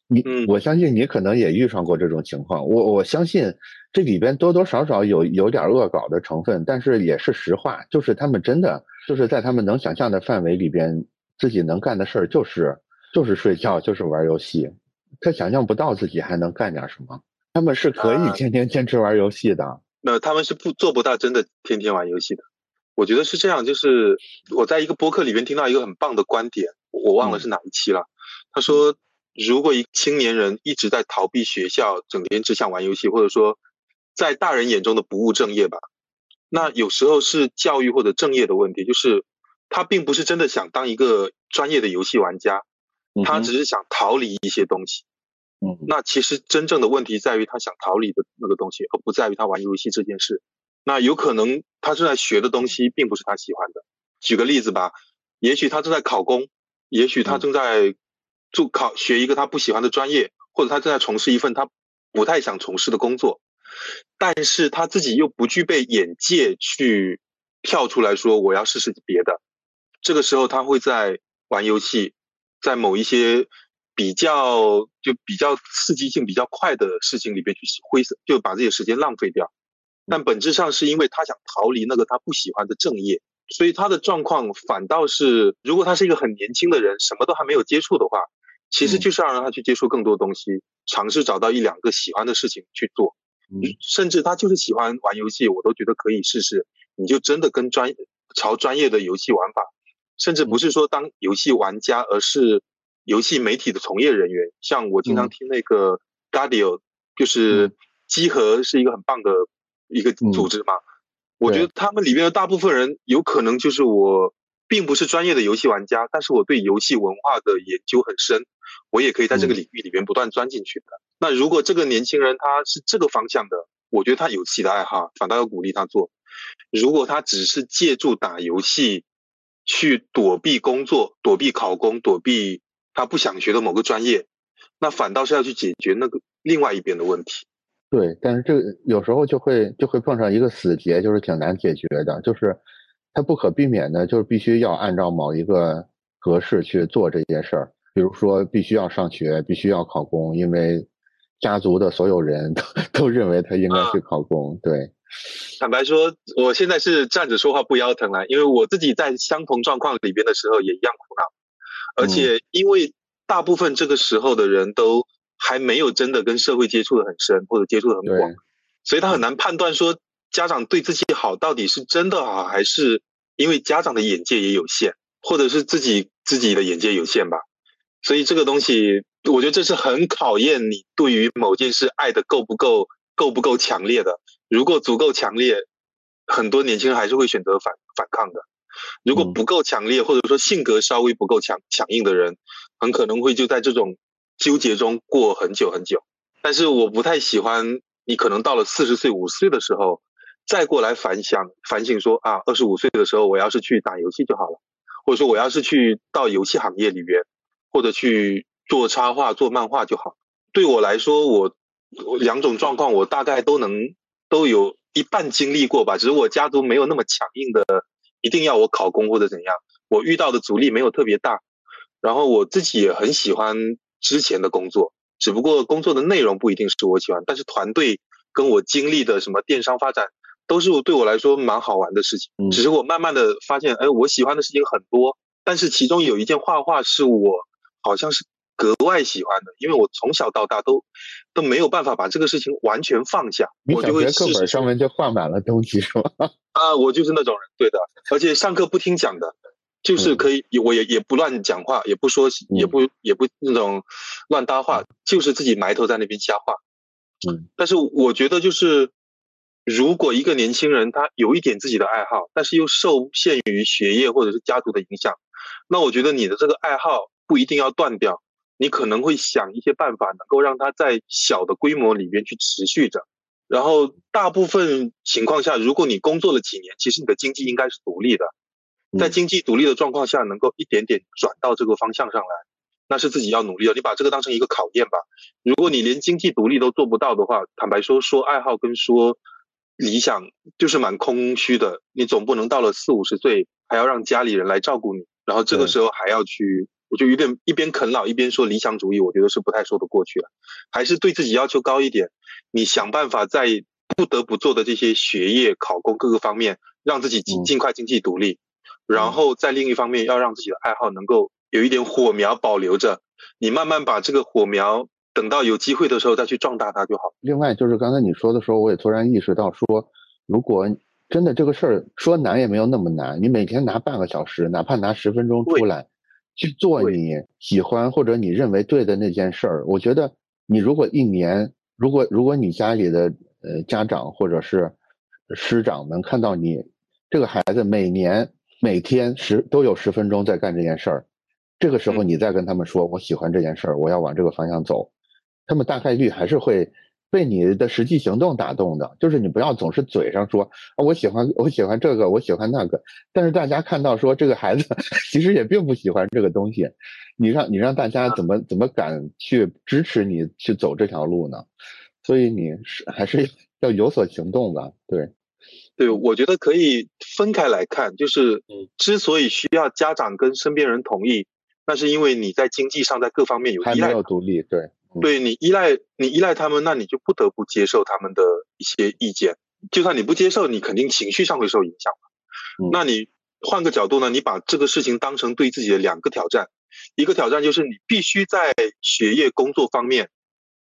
你，我相信你可能也遇上过这种情况。我我相信这里边多多少少有有点恶搞的成分，但是也是实话，就是他们真的就是在他们能想象的范围里边。自己能干的事儿就是就是睡觉，就是玩游戏。他想象不到自己还能干点什么。他们是可以天天坚持玩游戏的。那他们是不做不到真的天天玩游戏的。我觉得是这样，就是我在一个播客里面听到一个很棒的观点，我忘了是哪一期了。他说，如果一青年人一直在逃避学校，整天只想玩游戏，或者说在大人眼中的不务正业吧，那有时候是教育或者正业的问题，就是。他并不是真的想当一个专业的游戏玩家，他只是想逃离一些东西。嗯，那其实真正的问题在于他想逃离的那个东西，而不在于他玩游戏这件事。那有可能他正在学的东西并不是他喜欢的。举个例子吧，也许他正在考公，也许他正在做考学一个他不喜欢的专业，或者他正在从事一份他不太想从事的工作，但是他自己又不具备眼界去跳出来说我要试试别的。这个时候，他会在玩游戏，在某一些比较就比较刺激性比较快的事情里边去灰色，就把自己的时间浪费掉。但本质上是因为他想逃离那个他不喜欢的正业，所以他的状况反倒是，如果他是一个很年轻的人，什么都还没有接触的话，其实就是要让他去接触更多东西，尝试找到一两个喜欢的事情去做。甚至他就是喜欢玩游戏，我都觉得可以试试。你就真的跟专朝专业的游戏玩法。甚至不是说当游戏玩家，而是游戏媒体的从业人员。像我经常听那个 Gadio，就是机核是一个很棒的一个组织嘛。我觉得他们里面的大部分人有可能就是我，并不是专业的游戏玩家，但是我对游戏文化的研究很深，我也可以在这个领域里面不断钻进去的。那如果这个年轻人他是这个方向的，我觉得他有自己的爱好，反倒要鼓励他做。如果他只是借助打游戏，去躲避工作，躲避考公，躲避他不想学的某个专业，那反倒是要去解决那个另外一边的问题。对，但是这个有时候就会就会碰上一个死结，就是挺难解决的，就是他不可避免的，就是必须要按照某一个格式去做这件事儿。比如说，必须要上学，必须要考公，因为家族的所有人都 都认为他应该去考公。对。坦白说，我现在是站着说话不腰疼了，因为我自己在相同状况里边的时候也一样苦恼，而且因为大部分这个时候的人都还没有真的跟社会接触的很深或者接触的很广，所以他很难判断说家长对自己好到底是真的好，还是因为家长的眼界也有限，或者是自己自己的眼界有限吧。所以这个东西，我觉得这是很考验你对于某件事爱的够不够够不够强烈的。如果足够强烈，很多年轻人还是会选择反反抗的。如果不够强烈，或者说性格稍微不够强强硬的人，很可能会就在这种纠结中过很久很久。但是我不太喜欢你可能到了四十岁、五十岁的时候，再过来反想反省说啊，二十五岁的时候我要是去打游戏就好了，或者说我要是去到游戏行业里边，或者去做插画、做漫画就好。对我来说，我两种状况我大概都能。都有一半经历过吧，只是我家族没有那么强硬的，一定要我考公或者怎样。我遇到的阻力没有特别大，然后我自己也很喜欢之前的工作，只不过工作的内容不一定是我喜欢，但是团队跟我经历的什么电商发展，都是对我来说蛮好玩的事情。只是我慢慢的发现，哎，我喜欢的事情很多，但是其中有一件画画是我好像是格外喜欢的，因为我从小到大都都没有办法把这个事情完全放下。我就会课本上面就画满了东西是吗？啊，我就是那种人，对的，而且上课不听讲的。就是可以，我也也不乱讲话，也不说，也不也不那种乱搭话，就是自己埋头在那边瞎画。嗯，但是我觉得就是，如果一个年轻人他有一点自己的爱好，但是又受限于学业或者是家族的影响，那我觉得你的这个爱好不一定要断掉，你可能会想一些办法，能够让它在小的规模里边去持续着。然后大部分情况下，如果你工作了几年，其实你的经济应该是独立的。在经济独立的状况下，能够一点点转到这个方向上来，那是自己要努力的。你把这个当成一个考验吧。如果你连经济独立都做不到的话，坦白说，说爱好跟说理想就是蛮空虚的。你总不能到了四五十岁还要让家里人来照顾你，然后这个时候还要去，我就有点一边啃老一边说理想主义，我觉得是不太说得过去了。还是对自己要求高一点，你想办法在不得不做的这些学业、考公各个方面，让自己尽尽快经济独立。然后在另一方面，要让自己的爱好能够有一点火苗保留着，你慢慢把这个火苗等到有机会的时候再去壮大它就好。另外就是刚才你说的时候，我也突然意识到说，如果真的这个事儿说难也没有那么难，你每天拿半个小时，哪怕拿十分钟出来去做你喜欢或者你认为对的那件事儿，我觉得你如果一年，如果如果你家里的呃家长或者是师长们看到你这个孩子每年。每天十都有十分钟在干这件事儿，这个时候你再跟他们说我喜欢这件事儿，我要往这个方向走，他们大概率还是会被你的实际行动打动的。就是你不要总是嘴上说啊我喜欢我喜欢这个我喜欢那个，但是大家看到说这个孩子 其实也并不喜欢这个东西，你让你让大家怎么怎么敢去支持你去走这条路呢？所以你是还是要有所行动的，对。对，我觉得可以分开来看，就是，之所以需要家长跟身边人同意，那是因为你在经济上在各方面有依赖，有独立，对，对你依赖你依赖他们，那你就不得不接受他们的一些意见，就算你不接受，你肯定情绪上会受影响嘛。那你换个角度呢，你把这个事情当成对自己的两个挑战，一个挑战就是你必须在学业工作方面。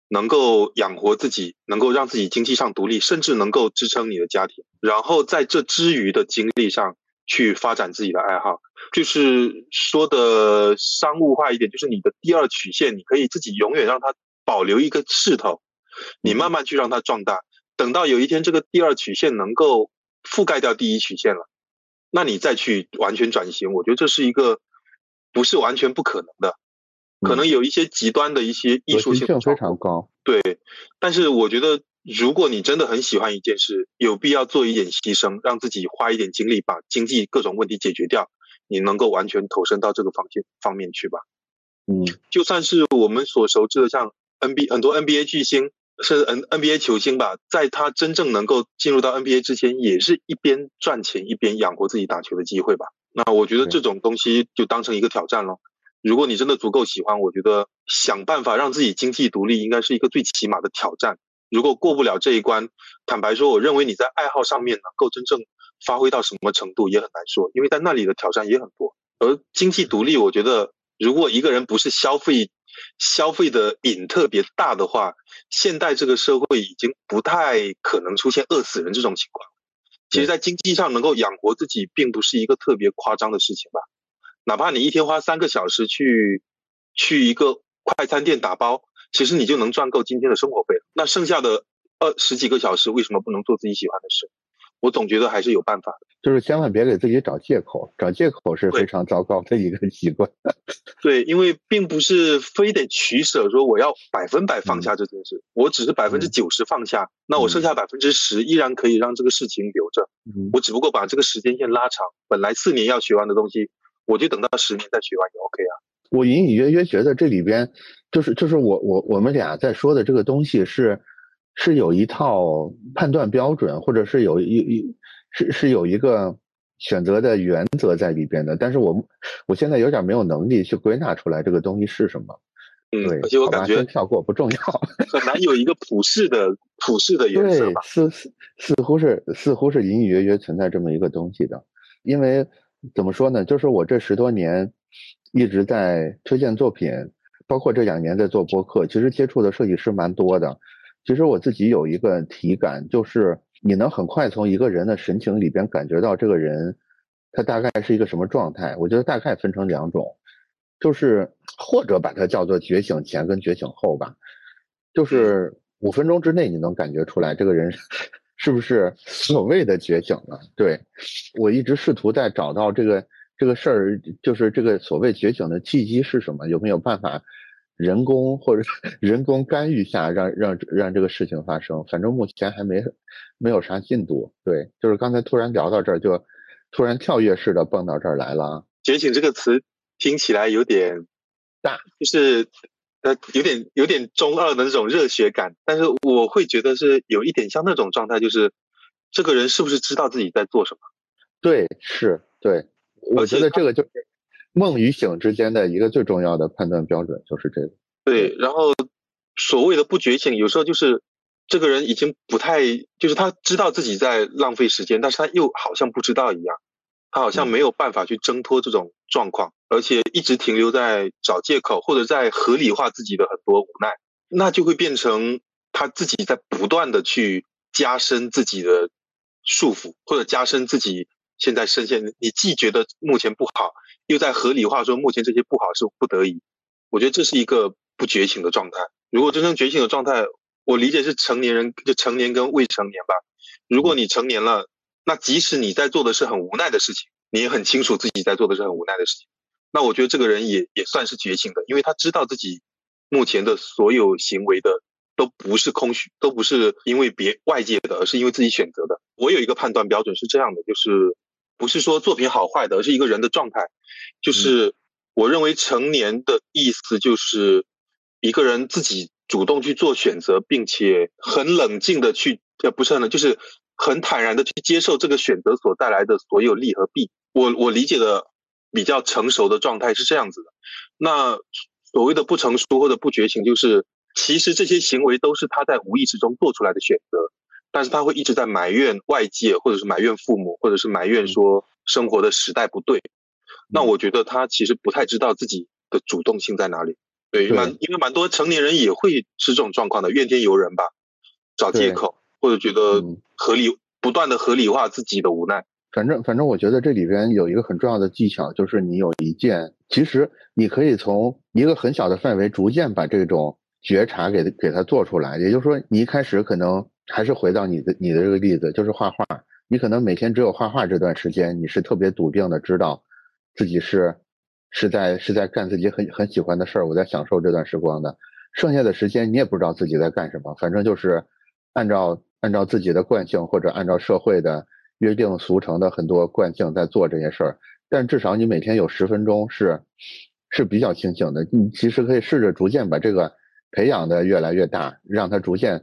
能够养活自己，能够让自己经济上独立，甚至能够支撑你的家庭。然后在这之余的精力上去发展自己的爱好，就是说的商务化一点，就是你的第二曲线，你可以自己永远让它保留一个势头，你慢慢去让它壮大。等到有一天这个第二曲线能够覆盖掉第一曲线了，那你再去完全转型，我觉得这是一个不是完全不可能的。可能有一些极端的一些艺术性非常高，对。但是我觉得，如果你真的很喜欢一件事，有必要做一点牺牲，让自己花一点精力把经济各种问题解决掉，你能够完全投身到这个方向方面去吧。嗯，就算是我们所熟知的像 N B 很多 N B A 巨星，甚至 N N B A 球星吧，在他真正能够进入到 N B A 之前，也是一边赚钱一边养活自己打球的机会吧。那我觉得这种东西就当成一个挑战了。如果你真的足够喜欢，我觉得想办法让自己经济独立，应该是一个最起码的挑战。如果过不了这一关，坦白说，我认为你在爱好上面能够真正发挥到什么程度也很难说，因为在那里的挑战也很多。而经济独立，我觉得如果一个人不是消费消费的瘾特别大的话，现代这个社会已经不太可能出现饿死人这种情况。其实，在经济上能够养活自己，并不是一个特别夸张的事情吧。哪怕你一天花三个小时去去一个快餐店打包，其实你就能赚够今天的生活费了。那剩下的二十几个小时，为什么不能做自己喜欢的事？我总觉得还是有办法的。就是千万别给自己找借口，找借口是非常糟糕的一个习惯。对，因为并不是非得取舍，说我要百分百放下这件事，我只是百分之九十放下，那我剩下百分之十依然可以让这个事情留着。我只不过把这个时间线拉长，本来四年要学完的东西。我就等到十年再学完也 OK 啊。我隐隐约约觉得这里边就是就是我我我们俩在说的这个东西是是有一套判断标准，或者是有一一是是有一个选择的原则在里边的，但是我我现在有点没有能力去归纳出来这个东西是什么。嗯，对，而且我感觉跳过不重要，很难有一个普世的普世的原则吧？似似似乎是似乎是隐隐约约存在这么一个东西的，因为怎么说呢？就是我这十多年一直在推荐作品，包括这两年在做播客，其实接触的设计师蛮多的。其实我自己有一个体感，就是你能很快从一个人的神情里边感觉到这个人他大概是一个什么状态。我觉得大概分成两种。就是或者把它叫做觉醒前跟觉醒后吧，就是五分钟之内你能感觉出来这个人 是不是所谓的觉醒了？对我一直试图在找到这个这个事儿，就是这个所谓觉醒的契机是什么？有没有办法人工或者人工干预下让让让这个事情发生？反正目前还没没有啥进度。对，就是刚才突然聊到这儿，就突然跳跃式的蹦到这儿来了。觉醒这个词。听起来有点大，就是呃有点有点中二的那种热血感，但是我会觉得是有一点像那种状态，就是这个人是不是知道自己在做什么？对，是，对，我觉得这个就是梦与醒之间的一个最重要的判断标准，就是这个。对，然后所谓的不觉醒，有时候就是这个人已经不太，就是他知道自己在浪费时间，但是他又好像不知道一样。他好像没有办法去挣脱这种状况，而且一直停留在找借口或者在合理化自己的很多无奈，那就会变成他自己在不断的去加深自己的束缚，或者加深自己现在深陷。你既觉得目前不好，又在合理化说目前这些不好是不得已。我觉得这是一个不觉醒的状态。如果真正觉醒的状态，我理解是成年人就成年跟未成年吧。如果你成年了。那即使你在做的是很无奈的事情，你也很清楚自己在做的是很无奈的事情。那我觉得这个人也也算是觉醒的，因为他知道自己目前的所有行为的都不是空虚，都不是因为别外界的，而是因为自己选择的。我有一个判断标准是这样的，就是不是说作品好坏的，而是一个人的状态。就是我认为成年的意思就是一个人自己主动去做选择，并且很冷静的去，呃，不是很冷，就是。很坦然的去接受这个选择所带来的所有利和弊。我我理解的比较成熟的状态是这样子的。那所谓的不成熟或者不觉醒，就是其实这些行为都是他在无意识中做出来的选择，但是他会一直在埋怨外界，或者是埋怨父母，或者是埋怨说生活的时代不对。那我觉得他其实不太知道自己的主动性在哪里。对，蛮因为蛮多成年人也会是这种状况的，怨天尤人吧，找借口。或者觉得合理，不断的合理化自己的无奈。反正反正，我觉得这里边有一个很重要的技巧，就是你有一件，其实你可以从一个很小的范围，逐渐把这种觉察给给它做出来。也就是说，你一开始可能还是回到你的你的这个例子，就是画画。你可能每天只有画画这段时间，你是特别笃定的知道自己是是在是在干自己很很喜欢的事儿，我在享受这段时光的。剩下的时间你也不知道自己在干什么，反正就是按照。按照自己的惯性，或者按照社会的约定俗成的很多惯性在做这些事儿，但至少你每天有十分钟是是比较清醒的。你其实可以试着逐渐把这个培养的越来越大，让它逐渐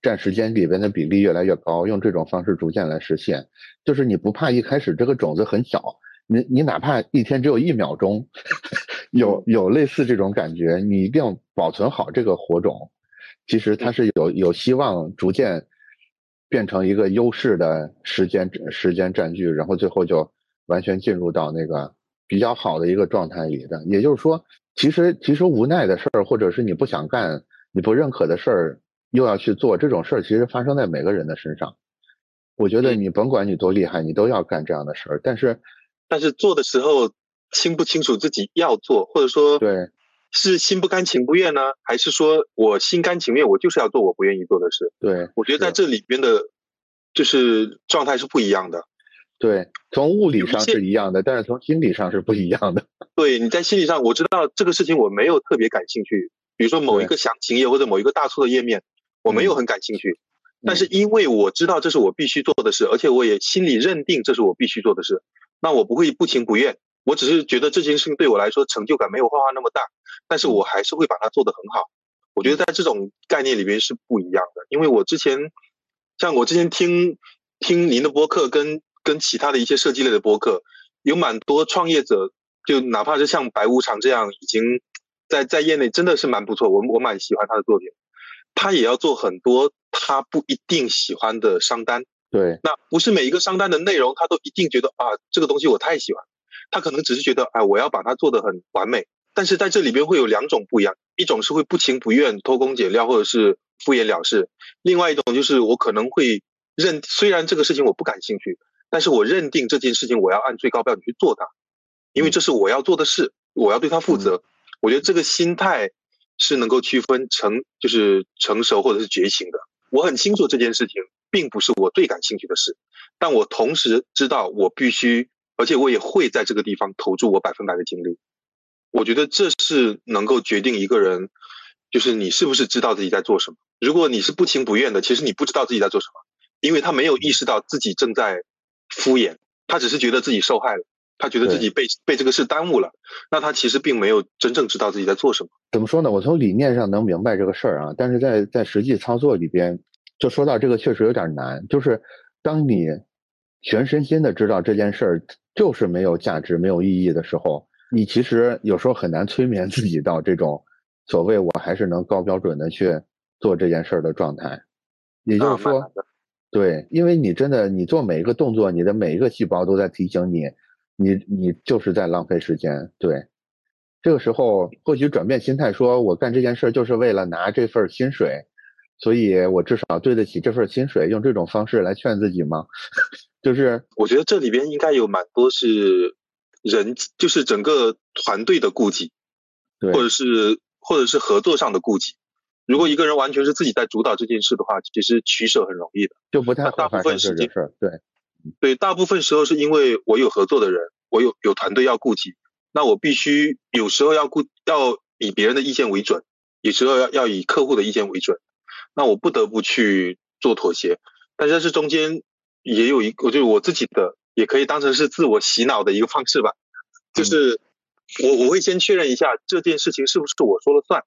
占时间里边的比例越来越高，用这种方式逐渐来实现。就是你不怕一开始这个种子很小，你你哪怕一天只有一秒钟，有有类似这种感觉，你一定要保存好这个火种。其实它是有有希望逐渐。变成一个优势的时间时间占据，然后最后就完全进入到那个比较好的一个状态里的。也就是说，其实其实无奈的事儿，或者是你不想干、你不认可的事儿，又要去做这种事儿，其实发生在每个人的身上。我觉得你甭管你多厉害，你都要干这样的事儿。但是，但是做的时候清不清楚自己要做，或者说对。是心不甘情不愿呢，还是说我心甘情愿，我就是要做我不愿意做的事？对，我觉得在这里边的，就是状态是不一样的。对，从物理上是一样的，但是从心理上是不一样的。对，你在心理上，我知道这个事情我没有特别感兴趣，比如说某一个详情页或者某一个大促的页面，我没有很感兴趣，但是因为我知道这是我必须做的事，而且我也心里认定这是我必须做的事，那我不会不情不愿。我只是觉得这件事情对我来说成就感没有画画那么大，但是我还是会把它做得很好。我觉得在这种概念里边是不一样的，因为我之前像我之前听听您的播客跟跟其他的一些设计类的播客，有蛮多创业者，就哪怕是像白无常这样，已经在在业内真的是蛮不错，我我蛮喜欢他的作品，他也要做很多他不一定喜欢的商单。对，那不是每一个商单的内容，他都一定觉得啊，这个东西我太喜欢。他可能只是觉得，哎，我要把它做得很完美。但是在这里边会有两种不一样，一种是会不情不愿偷工减料，或者是敷衍了事；另外一种就是我可能会认，虽然这个事情我不感兴趣，但是我认定这件事情我要按最高标准去做它，因为这是我要做的事，我要对它负责。我觉得这个心态是能够区分成就是成熟或者是觉醒的。我很清楚这件事情。并不是我最感兴趣的事，但我同时知道我必须，而且我也会在这个地方投注我百分百的精力。我觉得这是能够决定一个人，就是你是不是知道自己在做什么。如果你是不情不愿的，其实你不知道自己在做什么，因为他没有意识到自己正在敷衍，他只是觉得自己受害了，他觉得自己被被这个事耽误了，那他其实并没有真正知道自己在做什么。怎么说呢？我从理念上能明白这个事儿啊，但是在在实际操作里边。就说到这个确实有点难，就是当你全身心的知道这件事儿就是没有价值、没有意义的时候，你其实有时候很难催眠自己到这种所谓我还是能高标准的去做这件事儿的状态。也就是说，对，因为你真的你做每一个动作，你的每一个细胞都在提醒你，你你就是在浪费时间。对，这个时候或许转变心态，说我干这件事儿就是为了拿这份薪水。所以，我至少对得起这份薪水，用这种方式来劝自己吗？就是我觉得这里边应该有蛮多是人，就是整个团队的顾忌，或者是或者是合作上的顾忌。如果一个人完全是自己在主导这件事的话，其实取舍很容易的，就不太大部分时间对对，大部分时候是因为我有合作的人，我有有团队要顾及，那我必须有时候要顾要以别人的意见为准，有时候要要以客户的意见为准。那我不得不去做妥协，但是这中间也有一个，就是我自己的，也可以当成是自我洗脑的一个方式吧。就是我我会先确认一下这件事情是不是我说了算。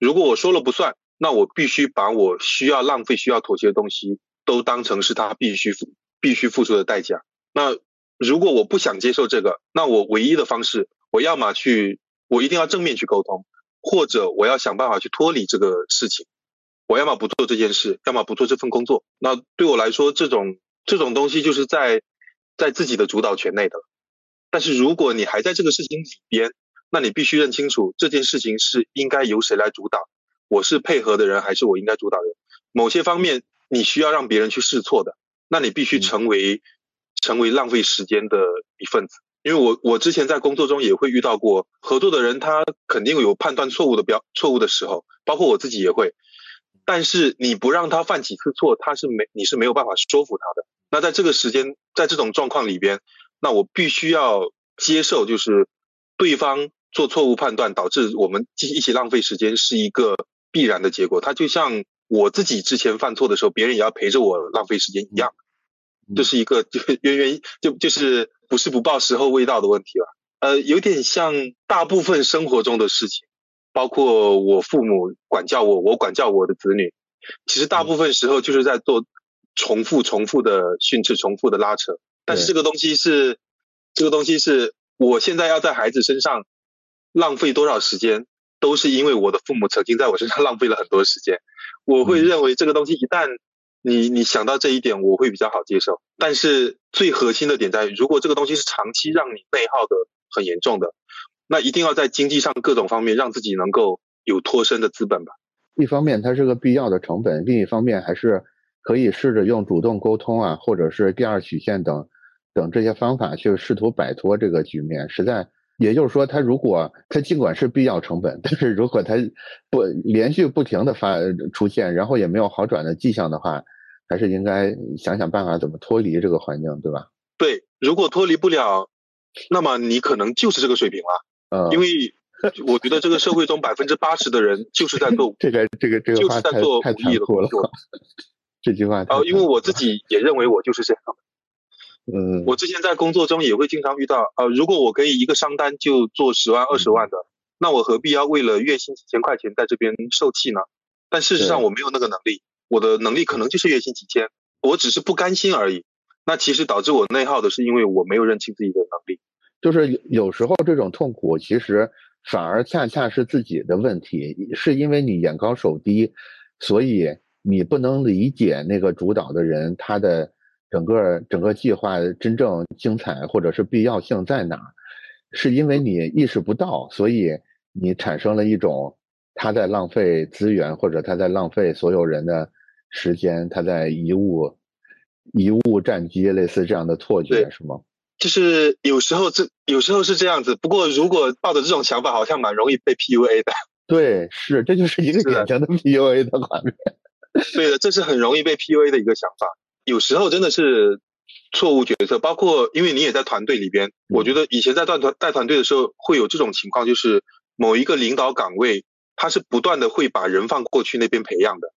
如果我说了不算，那我必须把我需要浪费、需要妥协的东西都当成是他必须付、必须付出的代价。那如果我不想接受这个，那我唯一的方式，我要么去，我一定要正面去沟通，或者我要想办法去脱离这个事情。我要么不做这件事，要么不做这份工作。那对我来说，这种这种东西就是在在自己的主导权内的。但是如果你还在这个事情里边，那你必须认清楚这件事情是应该由谁来主导。我是配合的人，还是我应该主导人？某些方面你需要让别人去试错的，那你必须成为成为浪费时间的一份子。因为我我之前在工作中也会遇到过合作的人，他肯定有判断错误的标错误的时候，包括我自己也会。但是你不让他犯几次错，他是没你是没有办法说服他的。那在这个时间，在这种状况里边，那我必须要接受，就是对方做错误判断，导致我们一起浪费时间，是一个必然的结果。他就像我自己之前犯错的时候，别人也要陪着我浪费时间一样，就是一个就渊 源就就是不是不报时候未到的问题了。呃，有点像大部分生活中的事情。包括我父母管教我，我管教我的子女，其实大部分时候就是在做重复、重复的训斥、重复的拉扯。但是这个东西是，这个东西是我现在要在孩子身上浪费多少时间，都是因为我的父母曾经在我身上浪费了很多时间。我会认为这个东西一旦你你想到这一点，我会比较好接受。但是最核心的点在于，如果这个东西是长期让你内耗的很严重的。那一定要在经济上各种方面让自己能够有脱身的资本吧。一方面它是个必要的成本，另一方面还是可以试着用主动沟通啊，或者是第二曲线等等这些方法去试图摆脱这个局面。实在，也就是说，它如果它尽管是必要成本，但是如果它不连续不停的发出现，然后也没有好转的迹象的话，还是应该想想办法怎么脱离这个环境，对吧？对，如果脱离不了，那么你可能就是这个水平了。因为我觉得这个社会中百分之八十的人就是在做 这个这个这个话太太残酷了。这句话哦，因为我自己也认为我就是这样。嗯，我之前在工作中也会经常遇到呃，如果我可以一个商单就做十万二十万的，那我何必要为了月薪几千块钱在这边受气呢？但事实上我没有那个能力，我的能力可能就是月薪几千，我只是不甘心而已。那其实导致我内耗的是因为我没有认清自己的能力。就是有时候这种痛苦其实反而恰恰是自己的问题，是因为你眼高手低，所以你不能理解那个主导的人他的整个整个计划真正精彩或者是必要性在哪，是因为你意识不到，所以你产生了一种他在浪费资源或者他在浪费所有人的时间，他在贻误贻误战机，类似这样的错觉，是吗？就是有时候这有时候是这样子，不过如果抱着这种想法，好像蛮容易被 PUA 的。对，是，这就是一个典型的 PUA 的画面。对的，这是很容易被 PUA 的一个想法。有时候真的是错误决策，包括因为你也在团队里边，我觉得以前在带团带团队的时候会有这种情况，就是某一个领导岗位，他是不断的会把人放过去那边培养的，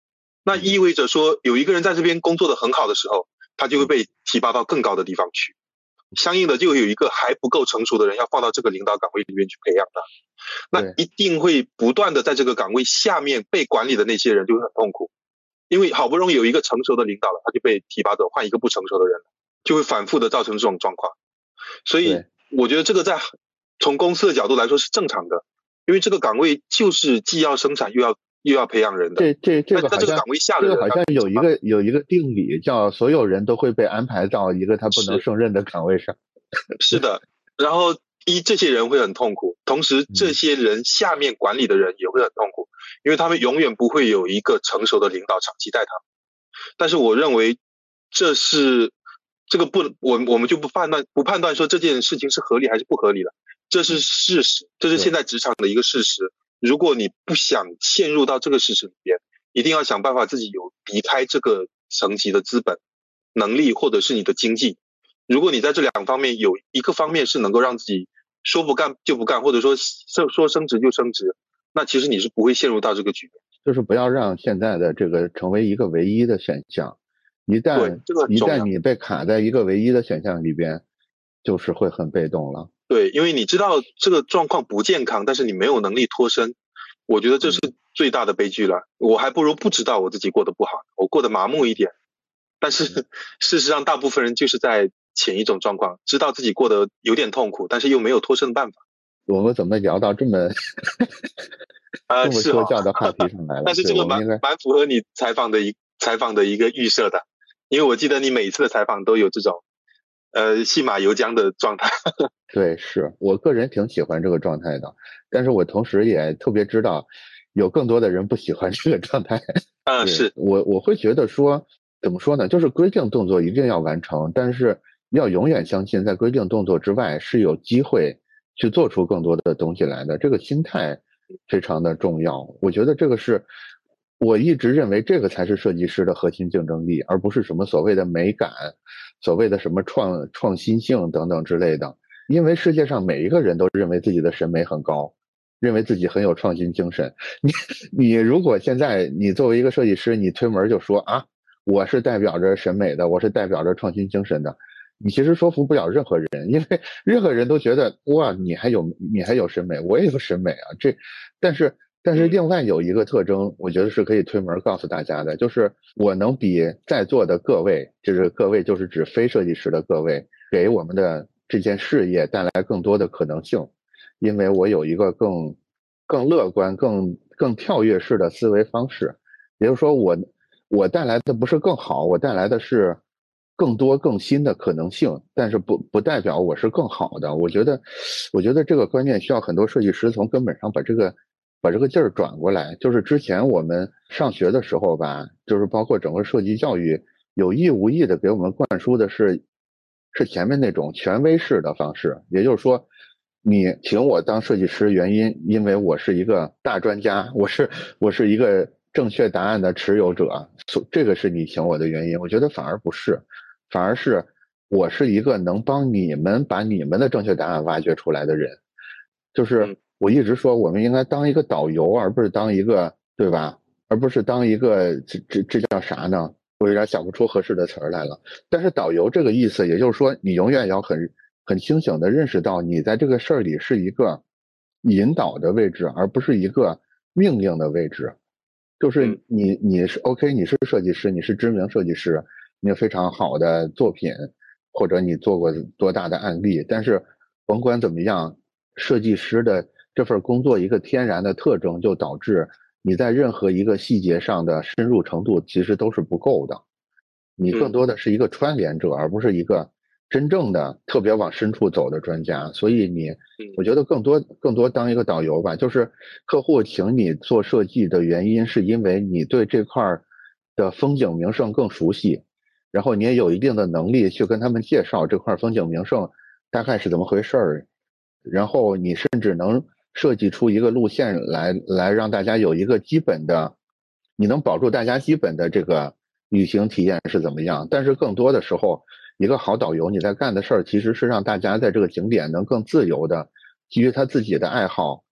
那意味着说有一个人在这边工作的很好的时候，他就会被提拔到更高的地方去。相应的就有一个还不够成熟的人要放到这个领导岗位里面去培养他，那一定会不断的在这个岗位下面被管理的那些人就会很痛苦，因为好不容易有一个成熟的领导了，他就被提拔走，换一个不成熟的人，就会反复的造成这种状况。所以我觉得这个在从公司的角度来说是正常的，因为这个岗位就是既要生产又要。又要培养人的，这这这个好像这个好像有一个有一个定理，叫所有人都会被安排到一个他不能胜任的岗位上。是的，然后一这些人会很痛苦，同时这些人下面管理的人也会很痛苦，因为他们永远不会有一个成熟的领导长期带他们。但是我认为这是这个不，我我们就不判断不判断说这件事情是合理还是不合理的，这是事实，这是现在职场的一个事实。如果你不想陷入到这个事实里边，一定要想办法自己有离开这个层级的资本、能力，或者是你的经济。如果你在这两方面有一个方面是能够让自己说不干就不干，或者说说说升职就升职，那其实你是不会陷入到这个局面。就是不要让现在的这个成为一个唯一的选项。一旦一旦你被卡在一个唯一的选项里边，就是会很被动了。对，因为你知道这个状况不健康，但是你没有能力脱身，我觉得这是最大的悲剧了。我还不如不知道我自己过得不好，我过得麻木一点。但是 事实上，大部分人就是在前一种状况，知道自己过得有点痛苦，但是又没有脱身的办法。我们怎么聊到这么啊 这么说教的话题 上来了？但是这个蛮蛮符合你采访的一采访的一个预设的，因为我记得你每一次的采访都有这种。呃，戏马游缰的状态，对，是我个人挺喜欢这个状态的，但是我同时也特别知道，有更多的人不喜欢这个状态。嗯，是我我会觉得说，怎么说呢？就是规定动作一定要完成，但是要永远相信，在规定动作之外是有机会去做出更多的东西来的。这个心态非常的重要，我觉得这个是我一直认为这个才是设计师的核心竞争力，而不是什么所谓的美感。所谓的什么创创新性等等之类的，因为世界上每一个人都认为自己的审美很高，认为自己很有创新精神。你你如果现在你作为一个设计师，你推门就说啊，我是代表着审美的，我是代表着创新精神的，你其实说服不了任何人，因为 任何人都觉得哇，你还有你还有审美，我也有审美啊。这，但是。但是另外有一个特征，我觉得是可以推门告诉大家的，就是我能比在座的各位，就是各位就是指非设计师的各位，给我们的这件事业带来更多的可能性，因为我有一个更更乐观、更更跳跃式的思维方式，也就是说，我我带来的不是更好，我带来的是更多更新的可能性，但是不不代表我是更好的。我觉得，我觉得这个观念需要很多设计师从根本上把这个。把这个劲儿转过来，就是之前我们上学的时候吧，就是包括整个设计教育，有意无意的给我们灌输的是，是前面那种权威式的方式。也就是说，你请我当设计师，原因因为我是一个大专家，我是我是一个正确答案的持有者，这个是你请我的原因。我觉得反而不是，反而是我是一个能帮你们把你们的正确答案挖掘出来的人，就是。我一直说，我们应该当一个导游，而不是当一个，对吧？而不是当一个，这这这叫啥呢？我有点想不出合适的词儿来了。但是导游这个意思，也就是说，你永远要很很清醒的认识到，你在这个事儿里是一个引导的位置，而不是一个命令的位置。就是你你是 OK，你是设计师，你是知名设计师，你有非常好的作品，或者你做过多大的案例，但是甭管怎么样，设计师的这份工作一个天然的特征就导致你在任何一个细节上的深入程度其实都是不够的，你更多的是一个串联者，而不是一个。真正的特别往深处走的专家，所以你，我觉得更多更多当一个导游吧，就是客户请你做设计的原因，是因为你对这块的风景名胜更熟悉，然后你也有一定的能力去跟他们介绍这块风景名胜大概是怎么回事儿，然后你甚至能设计出一个路线来，来让大家有一个基本的，你能保住大家基本的这个旅行体验是怎么样，但是更多的时候。一个好导游，你在干的事儿其实是让大家在这个景点能更自由的，基于他自己的爱好，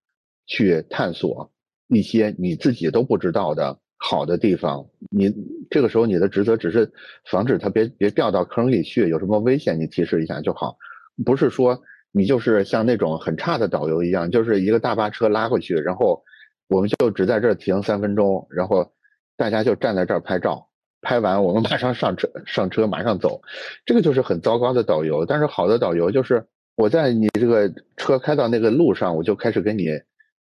去探索一些你自己都不知道的好的地方。你这个时候你的职责只是防止他别别掉到坑里去，有什么危险你提示一下就好，不是说你就是像那种很差的导游一样，就是一个大巴车拉过去，然后我们就只在这儿停三分钟，然后大家就站在这儿拍照。拍完，我们马上上车，上车马上走，这个就是很糟糕的导游。但是好的导游就是我在你这个车开到那个路上，我就开始给你，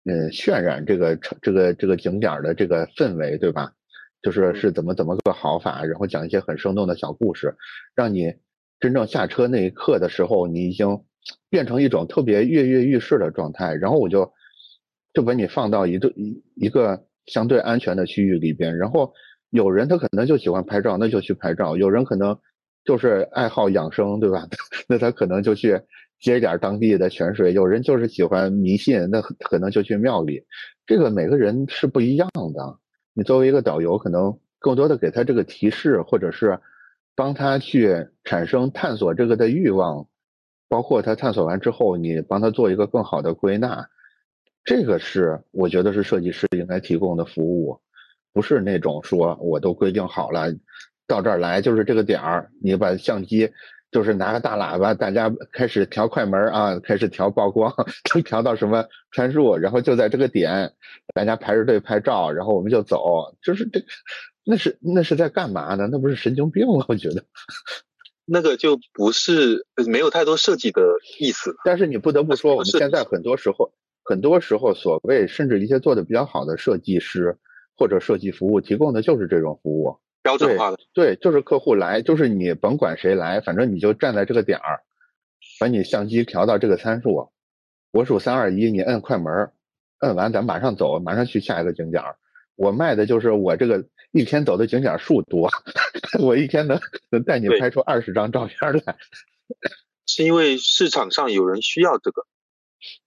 嗯，渲染这个这个这个景点的这个氛围，对吧？就是是怎么怎么个好法，然后讲一些很生动的小故事，让你真正下车那一刻的时候，你已经变成一种特别跃跃欲试的状态。然后我就就把你放到一个一一个相对安全的区域里边，然后。有人他可能就喜欢拍照，那就去拍照；有人可能就是爱好养生，对吧？那他可能就去接点当地的泉水。有人就是喜欢迷信，那可能就去庙里。这个每个人是不一样的。你作为一个导游，可能更多的给他这个提示，或者是帮他去产生探索这个的欲望，包括他探索完之后，你帮他做一个更好的归纳。这个是我觉得是设计师应该提供的服务。不是那种说我都规定好了，到这儿来就是这个点儿，你把相机就是拿个大喇叭，大家开始调快门啊，开始调曝光，都调到什么参数，然后就在这个点，大家排着队拍照，然后我们就走，就是这，那是那是在干嘛呢？那不是神经病吗？我觉得，那个就不是没有太多设计的意思。但是你不得不说，我们现在很多时候，很多时候所谓甚至一些做的比较好的设计师。或者设计服务提供的就是这种服务，标准化的，对，就是客户来，就是你甭管谁来，反正你就站在这个点儿，把你相机调到这个参数，我数三二一，你摁快门，摁完咱马上走，马上去下一个景点儿。我卖的就是我这个一天走的景点数多，我一天能能带你拍出二十张照片来。是因为市场上有人需要这个，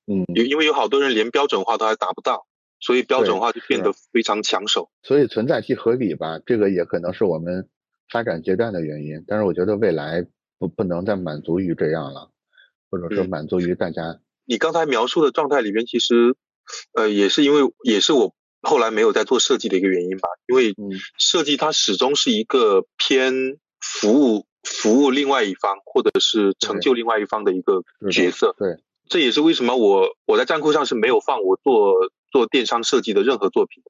嗯，有因为有好多人连标准化都还达不到。所以标准化就变得非常抢手，所以存在即合理吧，这个也可能是我们发展阶段的原因。但是我觉得未来不不能再满足于这样了，或者说满足于大家。你刚才描述的状态里面，其实呃也是因为也是我后来没有在做设计的一个原因吧，因为设计它始终是一个偏服务服务另外一方或者是成就另外一方的一个角色。对。这也是为什么我我在站库上是没有放我做做电商设计的任何作品，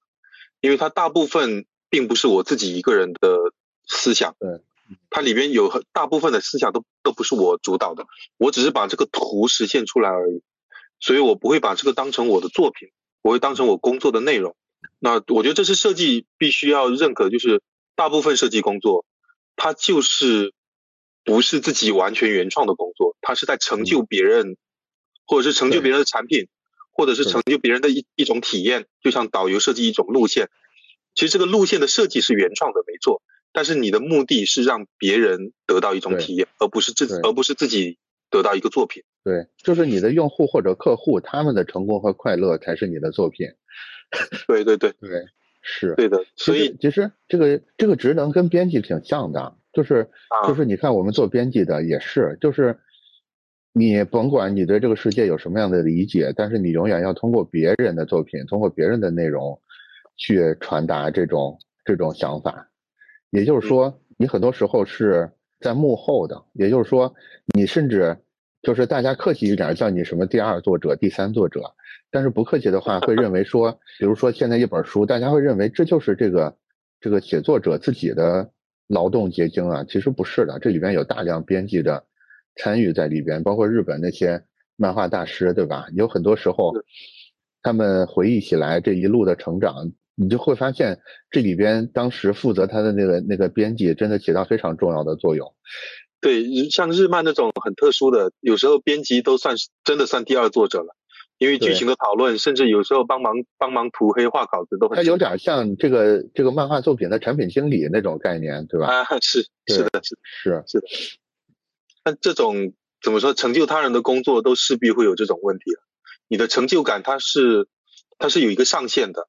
因为它大部分并不是我自己一个人的思想，对，它里边有很大部分的思想都都不是我主导的，我只是把这个图实现出来而已，所以我不会把这个当成我的作品，我会当成我工作的内容。那我觉得这是设计必须要认可，就是大部分设计工作，它就是不是自己完全原创的工作，它是在成就别人。或者是成就别人的产品，或者是成就别人的一一种体验，就像导游设计一种路线，其实这个路线的设计是原创的，没错。但是你的目的是让别人得到一种体验，而不是自而不是自己得到一个作品。对，就是你的用户或者客户他们的成功和快乐才是你的作品。对对对对，是对的。所以其实这个这个职能跟编辑挺像的，就是就是你看我们做编辑的也是，就是。你甭管你对这个世界有什么样的理解，但是你永远要通过别人的作品，通过别人的内容，去传达这种这种想法。也就是说，你很多时候是在幕后的。也就是说，你甚至就是大家客气一点叫你什么第二作者、第三作者，但是不客气的话会认为说，比如说现在一本书，大家会认为这就是这个这个写作者自己的劳动结晶啊，其实不是的，这里边有大量编辑的参与在里边，包括日本那些漫画大师，对吧？有很多时候，他们回忆起来这一路的成长，你就会发现这里边当时负责他的那个那个编辑，真的起到非常重要的作用。对，像日漫那种很特殊的，有时候编辑都算是真的算第二作者了。因为剧情的讨论，甚至有时候帮忙帮忙涂黑画稿子都很。它有点像这个这个漫画作品的产品经理那种概念，对吧？啊，是是的，是是是的。但这种怎么说，成就他人的工作都势必会有这种问题你的成就感它是它是有一个上限的，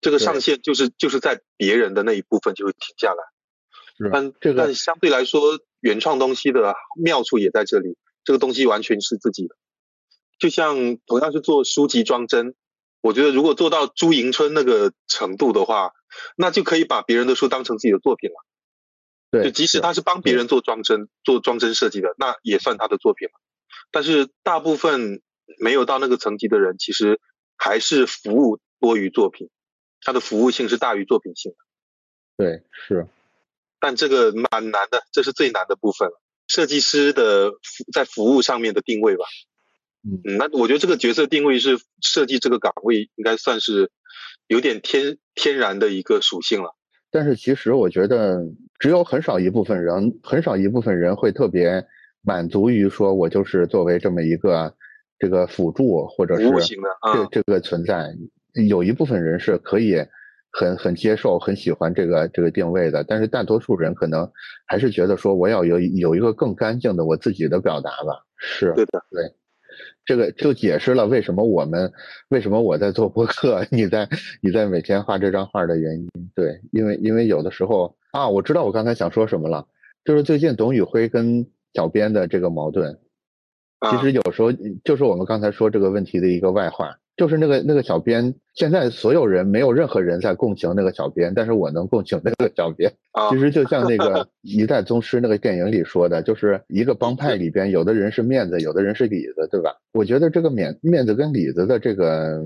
这个上限就是就是在别人的那一部分就会停下来。但这个但相对来说，原创东西的妙处也在这里，这个东西完全是自己的。就像同样是做书籍装帧，我觉得如果做到朱迎春那个程度的话，那就可以把别人的书当成自己的作品了。对，就即使他是帮别人做装帧、做装帧设计的，那也算他的作品了。但是大部分没有到那个层级的人，其实还是服务多于作品，他的服务性是大于作品性的。对，是。但这个蛮难的，这是最难的部分了。设计师的在服务上面的定位吧。嗯，那我觉得这个角色定位是设计这个岗位应该算是有点天天然的一个属性了。但是其实我觉得只有很少一部分人，很少一部分人会特别满足于说我就是作为这么一个这个辅助或者是这这个存在。有一部分人是可以很很接受、很喜欢这个这个定位的，但是大多数人可能还是觉得说我要有有一个更干净的我自己的表达吧。是对的，对。这个就解释了为什么我们为什么我在做播客，你在你在每天画这张画的原因。对，因为因为有的时候啊，我知道我刚才想说什么了，就是最近董宇辉跟小编的这个矛盾，其实有时候就是我们刚才说这个问题的一个外化。就是那个那个小编，现在所有人没有任何人在共情那个小编，但是我能共情那个小编。其实就像那个 《一代宗师》那个电影里说的，就是一个帮派里边，有的人是面子，有的人是里子，对吧？我觉得这个面面子跟里子的这个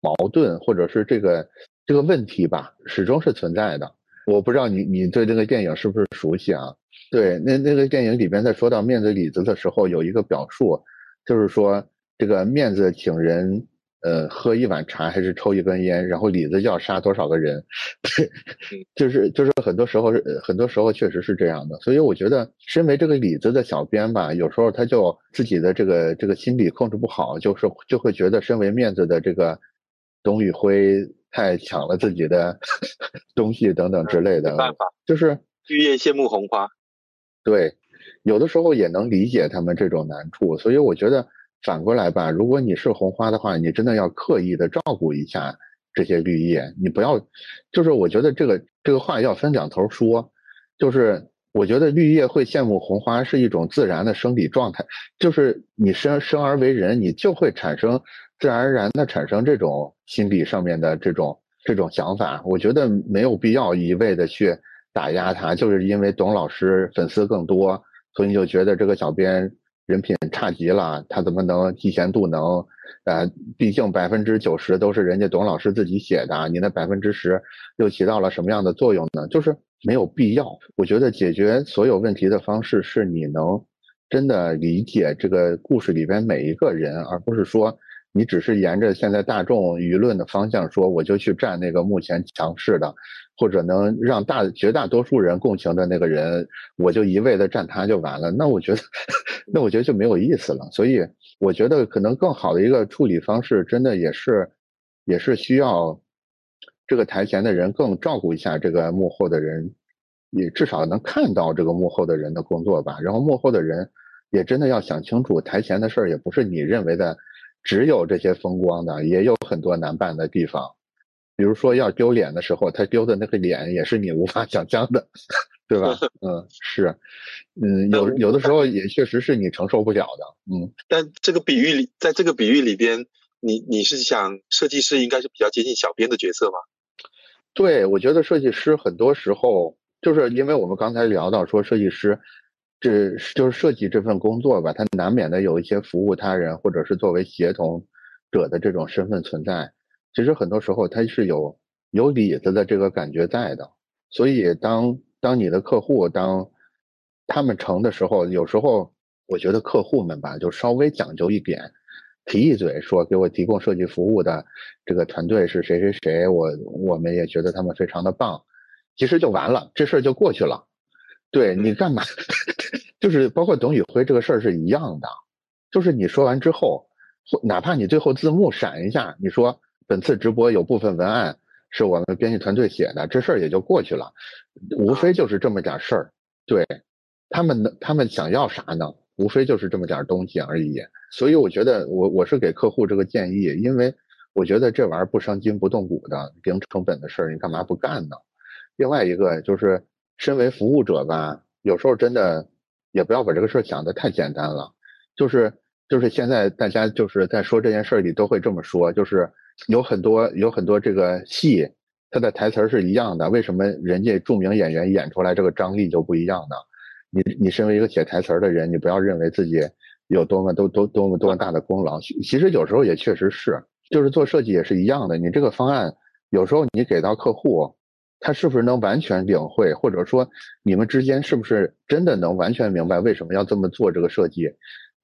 矛盾，或者是这个这个问题吧，始终是存在的。我不知道你你对这个电影是不是熟悉啊？对，那那个电影里边在说到面子里子的时候，有一个表述，就是说这个面子请人。呃，喝一碗茶还是抽一根烟，然后里子就要杀多少个人，就是就是很多时候是很多时候确实是这样的，所以我觉得身为这个里子的小编吧，有时候他就自己的这个这个心理控制不好，就是就会觉得身为面子的这个董宇辉太抢了自己的 东西等等之类的，没办法，就是绿叶羡慕红花，对，有的时候也能理解他们这种难处，所以我觉得。反过来吧，如果你是红花的话，你真的要刻意的照顾一下这些绿叶，你不要，就是我觉得这个这个话要分两头说，就是我觉得绿叶会羡慕红花是一种自然的生理状态，就是你生生而为人，你就会产生自然而然的产生这种心理上面的这种这种想法，我觉得没有必要一味的去打压他，就是因为董老师粉丝更多，所以你就觉得这个小编。人品差极了，他怎么能嫉贤妒能？呃，毕竟百分之九十都是人家董老师自己写的，你那百分之十又起到了什么样的作用呢？就是没有必要。我觉得解决所有问题的方式是你能真的理解这个故事里边每一个人，而不是说你只是沿着现在大众舆论的方向说，我就去站那个目前强势的。或者能让大绝大多数人共情的那个人，我就一味的站他就完了。那我觉得，那我觉得就没有意思了。所以我觉得可能更好的一个处理方式，真的也是，也是需要这个台前的人更照顾一下这个幕后的人，也至少能看到这个幕后的人的工作吧。然后幕后的人也真的要想清楚，台前的事儿也不是你认为的只有这些风光的，也有很多难办的地方。比如说要丢脸的时候，他丢的那个脸也是你无法想象的，对吧？嗯，是，嗯，有有的时候也确实是你承受不了的，嗯。但这个比喻里，在这个比喻里边，你你是想设计师应该是比较接近小编的角色吗？对，我觉得设计师很多时候就是因为我们刚才聊到说设计师，这就是设计这份工作吧，他难免的有一些服务他人或者是作为协同者的这种身份存在。其实很多时候他是有有里子的这个感觉在的，所以当当你的客户当他们成的时候，有时候我觉得客户们吧，就稍微讲究一点，提一嘴说给我提供设计服务的这个团队是谁谁谁，我我们也觉得他们非常的棒，其实就完了，这事儿就过去了。对你干嘛？就是包括董宇辉这个事儿是一样的，就是你说完之后，哪怕你最后字幕闪一下，你说本次直播有部分文案是我们编辑团队写的，这事儿也就过去了，无非就是这么点事儿。对他们，他们想要啥呢？无非就是这么点东西而已。所以我觉得，我我是给客户这个建议，因为我觉得这玩意儿不伤筋不动骨的零成本的事儿，你干嘛不干呢？另外一个就是。身为服务者吧，有时候真的也不要把这个事儿想的太简单了。就是就是现在大家就是在说这件事儿里都会这么说，就是有很多有很多这个戏，它的台词是一样的，为什么人家著名演员演出来这个张力就不一样呢？你你身为一个写台词的人，你不要认为自己有多么都都多么多么大的功劳。其实有时候也确实是，就是做设计也是一样的。你这个方案有时候你给到客户。他是不是能完全领会，或者说你们之间是不是真的能完全明白为什么要这么做？这个设计，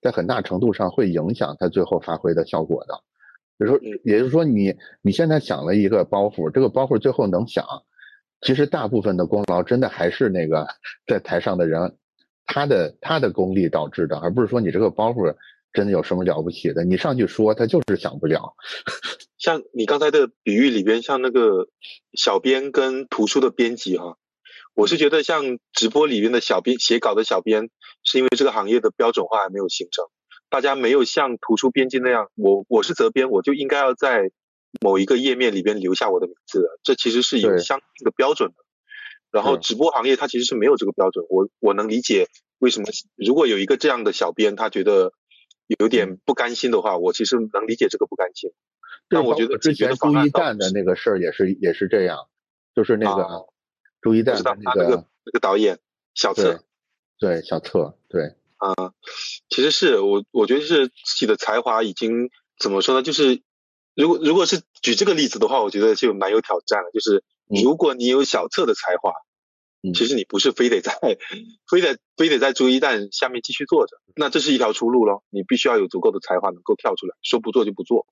在很大程度上会影响他最后发挥的效果的。比如说，也就是说，你你现在想了一个包袱，这个包袱最后能想，其实大部分的功劳真的还是那个在台上的人，他的他的功力导致的，而不是说你这个包袱。真的有什么了不起的？你上去说，他就是想不了。像你刚才的比喻里边，像那个小编跟图书的编辑哈，我是觉得像直播里面的小编写稿的小编，是因为这个行业的标准化还没有形成，大家没有像图书编辑那样，我我是责编，我就应该要在某一个页面里边留下我的名字的，这其实是有相应的标准的。然后直播行业它其实是没有这个标准，我我能理解为什么如果有一个这样的小编，他觉得。有点不甘心的话，我其实能理解这个不甘心。但我觉得之前朱一蛋的那个事儿也是也是这样，就是那个朱一蛋那个那个导演小策，对小策，对啊，其实是我我觉得是自己的才华已经怎么说呢？就是如果如果是举这个例子的话，我觉得就蛮有挑战了。就是如果你有小册的才华。其实你不是非得在，非得非得在朱一蛋下面继续做着，那这是一条出路咯。你必须要有足够的才华，能够跳出来，说不做就不做，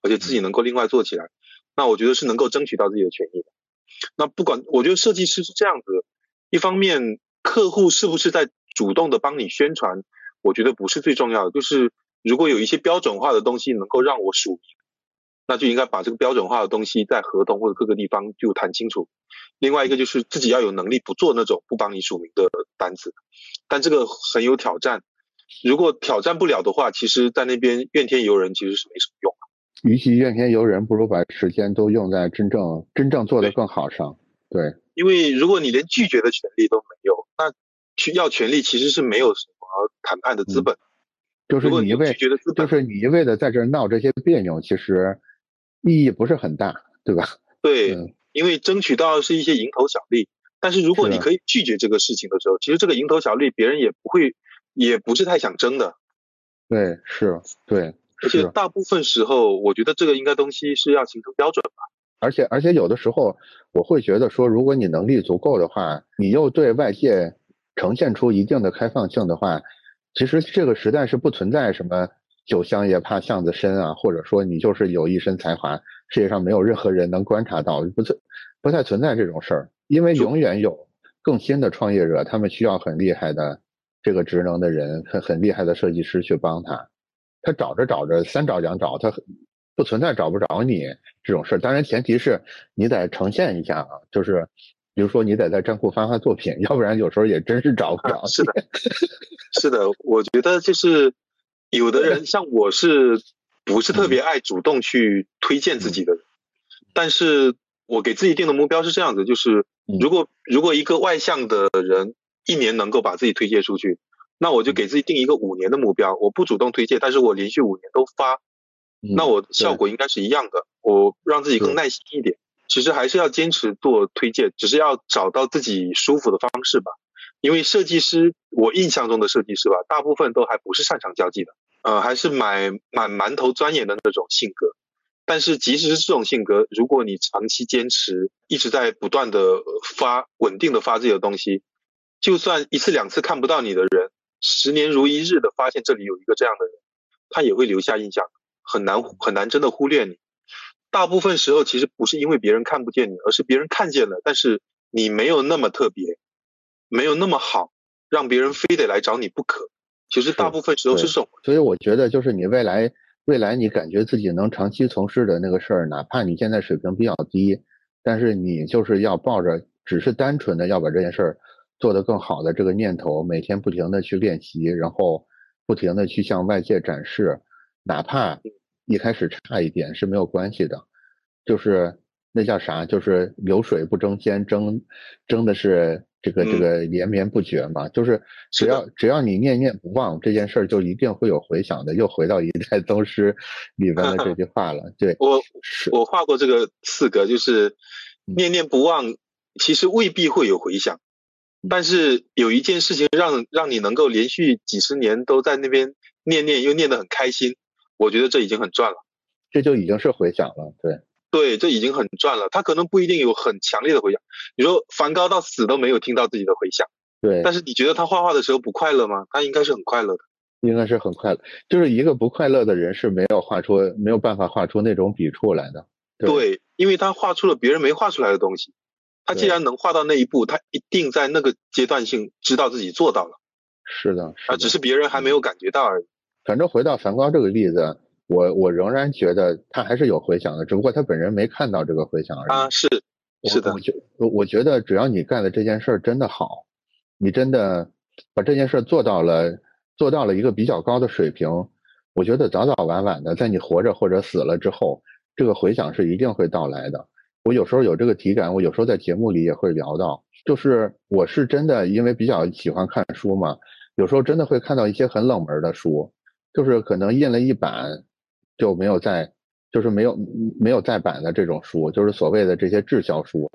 而且自己能够另外做起来。那我觉得是能够争取到自己的权益的。那不管，我觉得设计师是这样子，一方面客户是不是在主动的帮你宣传，我觉得不是最重要的。就是如果有一些标准化的东西能够让我署名。那就应该把这个标准化的东西在合同或者各个地方就谈清楚。另外一个就是自己要有能力不做那种不帮你署名的单子，但这个很有挑战。如果挑战不了的话，其实在那边怨天尤人其实是没什么用的。与其怨天尤人，不如把时间都用在真正真正做得更好上。对，因为如果你连拒绝的权利都没有，那去要权利其实是没有什么谈判的资本。就是你一味就是你一味的在这闹这些别扭，其实。意义不是很大，对吧？对，因为争取到是一些蝇头小利，但是如果你可以拒绝这个事情的时候，其实这个蝇头小利别人也不会，也不是太想争的。对，是，对，而且大部分时候，我觉得这个应该东西是要形成标准吧。而且，而且有的时候我会觉得说，如果你能力足够的话，你又对外界呈现出一定的开放性的话，其实这个时代是不存在什么。酒香也怕巷子深啊，或者说你就是有一身才华，世界上没有任何人能观察到，不存不太存在这种事儿，因为永远有更新的创业者，他们需要很厉害的这个职能的人，很很厉害的设计师去帮他，他找着找着三找两找，他不存在找不着你这种事儿。当然前提是你得呈现一下啊，就是比如说你得在站库发发作品，要不然有时候也真是找不着。是的，是的，我觉得就是。有的人像我是不是特别爱主动去推荐自己的人？但是我给自己定的目标是这样子，就是如果如果一个外向的人一年能够把自己推荐出去，那我就给自己定一个五年的目标。我不主动推荐，但是我连续五年都发，那我效果应该是一样的。我让自己更耐心一点，其实还是要坚持做推荐，只是要找到自己舒服的方式吧。因为设计师，我印象中的设计师吧，大部分都还不是擅长交际的，呃，还是蛮蛮蛮头钻研的那种性格。但是即使是这种性格，如果你长期坚持，一直在不断的发稳定的发自己的东西，就算一次两次看不到你的人，十年如一日的发现这里有一个这样的人，他也会留下印象，很难很难真的忽略你。大部分时候其实不是因为别人看不见你，而是别人看见了，但是你没有那么特别，没有那么好，让别人非得来找你不可。其实大部分时候是这种。所以我觉得就是你未来未来你感觉自己能长期从事的那个事儿，哪怕你现在水平比较低，但是你就是要抱着只是单纯的要把这件事儿做得更好的这个念头，每天不停的去练习，然后不停的去向外界展示，哪怕。一开始差一点是没有关系的，就是那叫啥？就是流水不争先，争争的是这个这个连绵不绝嘛。就是只要只要你念念不忘这件事儿，就一定会有回响的。又回到一代宗师 里边的这句话了。对我我画过这个四格，就是念念不忘，其实未必会有回响，但是有一件事情让让你能够连续几十年都在那边念念，又念得很开心。我觉得这已经很赚了，这就已经是回响了。对，对，这已经很赚了。他可能不一定有很强烈的回响。你说梵高到死都没有听到自己的回响，对。但是你觉得他画画的时候不快乐吗？他应该是很快乐的，应该是很快乐。就是一个不快乐的人是没有画出没有办法画出那种笔触来的。对，因为他画出了别人没画出来的东西。他既然能画到那一步，他一定在那个阶段性知道自己做到了。是的，啊，只是别人还没有感觉到而已。反正回到梵高这个例子，我我仍然觉得他还是有回响的，只不过他本人没看到这个回响而已。啊，是是的，我觉我我觉得只要你干的这件事儿真的好，你真的把这件事儿做到了，做到了一个比较高的水平，我觉得早早晚晚的，在你活着或者死了之后，这个回响是一定会到来的。我有时候有这个体感，我有时候在节目里也会聊到，就是我是真的因为比较喜欢看书嘛，有时候真的会看到一些很冷门的书。就是可能印了一版，就没有再，就是没有没有再版的这种书，就是所谓的这些滞销书。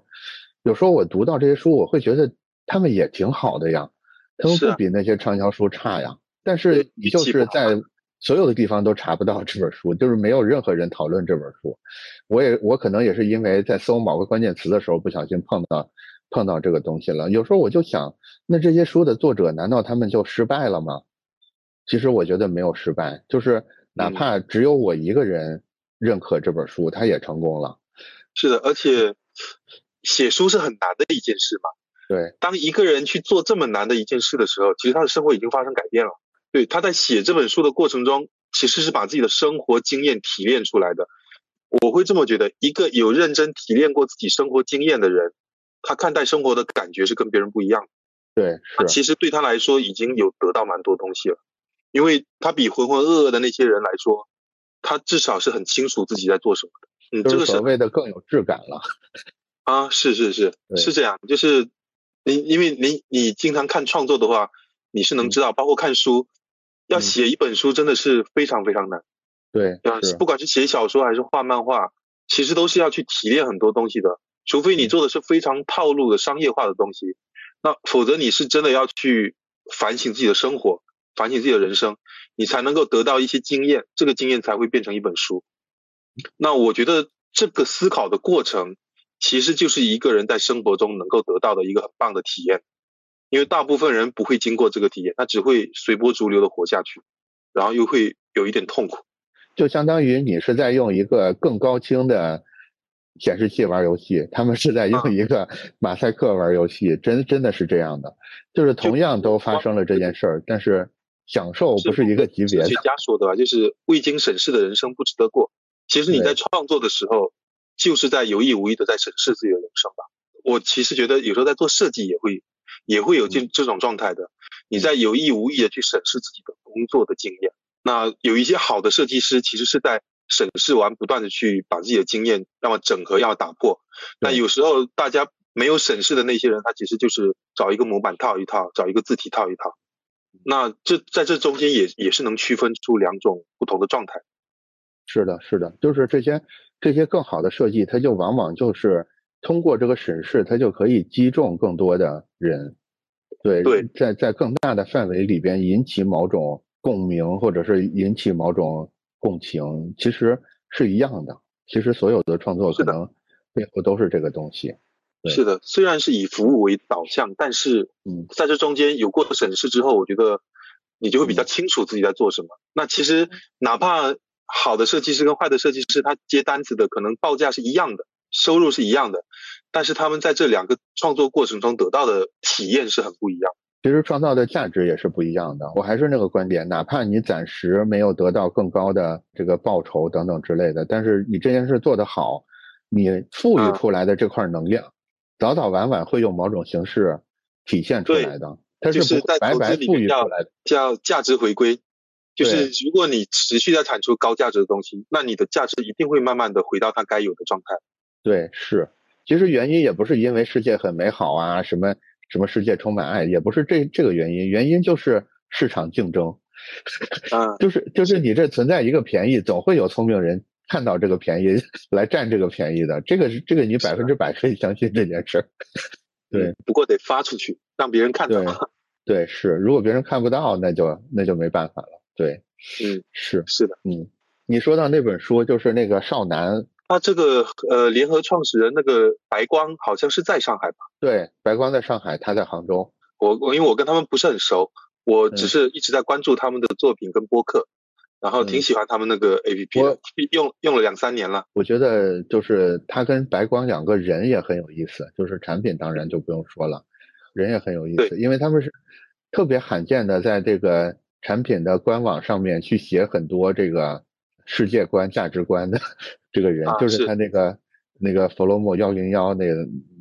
有时候我读到这些书，我会觉得他们也挺好的呀，他们不比那些畅销书差呀。但是你就是在所有的地方都查不到这本书，就是没有任何人讨论这本书。我也我可能也是因为在搜某个关键词的时候不小心碰到碰到这个东西了。有时候我就想，那这些书的作者难道他们就失败了吗？其实我觉得没有失败，就是哪怕只有我一个人认可这本书，他也成功了。是的，而且写书是很难的一件事嘛。对，当一个人去做这么难的一件事的时候，其实他的生活已经发生改变了。对，他在写这本书的过程中，其实是把自己的生活经验提炼出来的。我会这么觉得，一个有认真提炼过自己生活经验的人，他看待生活的感觉是跟别人不一样的。对，他其实对他来说已经有得到蛮多东西了。因为他比浑浑噩噩的那些人来说，他至少是很清楚自己在做什么的。嗯，这个所谓的更有质感了。啊，是是是，是这样。就是你，因为你你经常看创作的话，你是能知道，包括看书，要写一本书真的是非常非常难。对，不管是写小说还是画漫画，其实都是要去提炼很多东西的。除非你做的是非常套路的商业化的东西，那否则你是真的要去反省自己的生活。反省自己的人生，你才能够得到一些经验，这个经验才会变成一本书。那我觉得这个思考的过程，其实就是一个人在生活中能够得到的一个很棒的体验。因为大部分人不会经过这个体验，他只会随波逐流的活下去，然后又会有一点痛苦。就相当于你是在用一个更高清的显示器玩游戏，他们是在用一个马赛克玩游戏，真真的是这样的。就是同样都发生了这件事儿，但是。享受不是一个级别的。哲学家说的吧，就是未经审视的人生不值得过。其实你在创作的时候，就是在有意无意的在审视自己的人生吧。我其实觉得有时候在做设计也会，也会有这这种状态的。你在有意无意的去审视自己的工作的经验。那有一些好的设计师其实是在审视完，不断的去把自己的经验要么整合，要么打破。那有时候大家没有审视的那些人，他其实就是找一个模板套一套，找一个字体套一套。那这在这中间也也是能区分出两种不同的状态。是的，是的，就是这些这些更好的设计，它就往往就是通过这个审视，它就可以击中更多的人。对对，在在更大的范围里边引起某种共鸣，或者是引起某种共情，其实是一样的。其实所有的创作可能背后都是这个东西。是的，虽然是以服务为导向，但是嗯，在这中间有过审视之后，我觉得你就会比较清楚自己在做什么。那其实哪怕好的设计师跟坏的设计师，他接单子的可能报价是一样的，收入是一样的，但是他们在这两个创作过程中得到的体验是很不一样。其实创造的价值也是不一样的。我还是那个观点，哪怕你暂时没有得到更高的这个报酬等等之类的，但是你这件事做得好，你赋予出来的这块能量，早早晚晚会用某种形式体现出来的。它是白白赋予出来的，叫价值回归。就是如果你持续在产出高价值的东西，那你的价值一定会慢慢的回到它该有的状态。对，是。其实原因也不是因为世界很美好啊，什么。什么世界充满爱，也不是这这个原因，原因就是市场竞争，啊，就是就是你这存在一个便宜，总会有聪明人看到这个便宜来占这个便宜的，这个是这个你百分之百可以相信这件事儿，对，不过得发出去让别人看到，对，是，如果别人看不到，那就那就没办法了，对，嗯，是是的，嗯，你说到那本书，就是那个少男。他这个呃，联合创始人那个白光好像是在上海吧？对，白光在上海，他在杭州。我我因为我跟他们不是很熟，我只是一直在关注他们的作品跟播客，然后挺喜欢他们那个 A P P 我，用用了两三年了。我觉得就是他跟白光两个人也很有意思，就是产品当然就不用说了，人也很有意思，因为他们是特别罕见的在这个产品的官网上面去写很多这个世界观、价值观的。这个人就是他那个那个弗洛姆幺零幺那个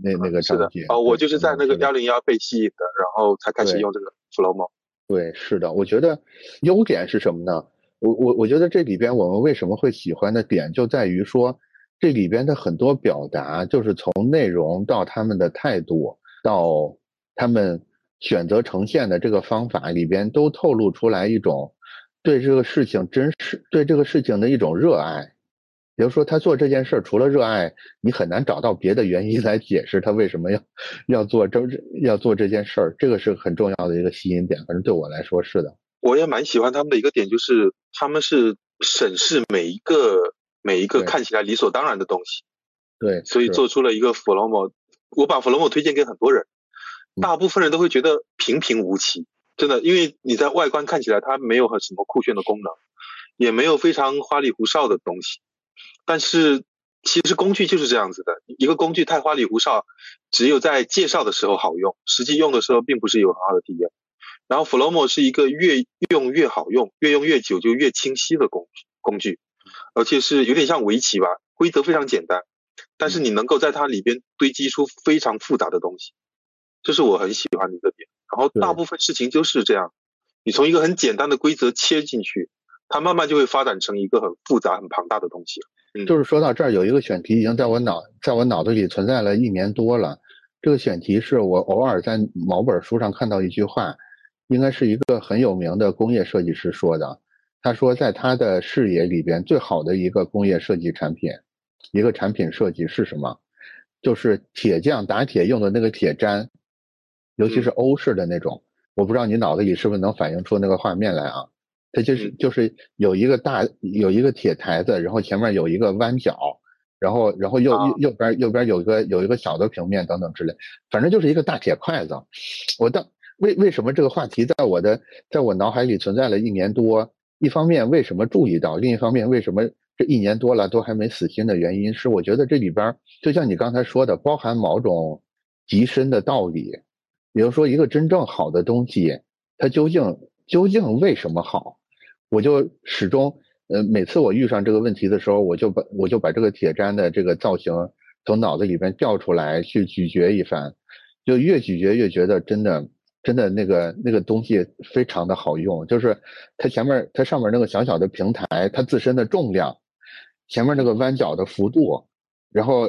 那那个章节哦，我就是在那个幺零幺被吸引的，然后才开始用这个弗洛姆。对，是的，我觉得优点是什么呢？我我我觉得这里边我们为什么会喜欢的点就在于说，这里边的很多表达，就是从内容到他们的态度，到他们选择呈现的这个方法里边，都透露出来一种对这个事情真实对这个事情的一种热爱。比如说，他做这件事儿，除了热爱，你很难找到别的原因来解释他为什么要要做这要做这件事儿。这个是很重要的一个吸引点，反正对我来说是的。我也蛮喜欢他们的一个点，就是他们是审视每一个每一个看起来理所当然的东西。对，所以做出了一个弗洛姆。我把弗洛姆推荐给很多人，大部分人都会觉得平平无奇，真的，因为你在外观看起来它没有很什么酷炫的功能，也没有非常花里胡哨的东西。但是其实工具就是这样子的，一个工具太花里胡哨，只有在介绍的时候好用，实际用的时候并不是有很好的体验。然后 Flomo 是一个越用越好用，越用越久就越清晰的工工具，而且是有点像围棋吧，规则非常简单，但是你能够在它里边堆积出非常复杂的东西，这是我很喜欢的一个点。然后大部分事情就是这样，你从一个很简单的规则切进去。它慢慢就会发展成一个很复杂、很庞大的东西嗯，就是说到这儿，有一个选题已经在我脑在我脑子里存在了一年多了。这个选题是我偶尔在某本书上看到一句话，应该是一个很有名的工业设计师说的。他说，在他的视野里边，最好的一个工业设计产品，一个产品设计是什么？就是铁匠打铁用的那个铁砧，尤其是欧式的那种。我不知道你脑子里是不是能反映出那个画面来啊？它就是就是有一个大有一个铁台子，然后前面有一个弯角，然后然后右右右边右边有一个有一个小的平面等等之类，反正就是一个大铁筷子。我当为为什么这个话题在我的在我脑海里存在了一年多？一方面为什么注意到？另一方面为什么这一年多了都还没死心的原因是，我觉得这里边就像你刚才说的，包含某种极深的道理。比如说，一个真正好的东西，它究竟究竟为什么好？我就始终，呃，每次我遇上这个问题的时候，我就把我就把这个铁砧的这个造型从脑子里边调出来，去咀嚼一番，就越咀嚼越觉得真的真的那个那个东西非常的好用，就是它前面它上面那个小小的平台，它自身的重量，前面那个弯角的幅度，然后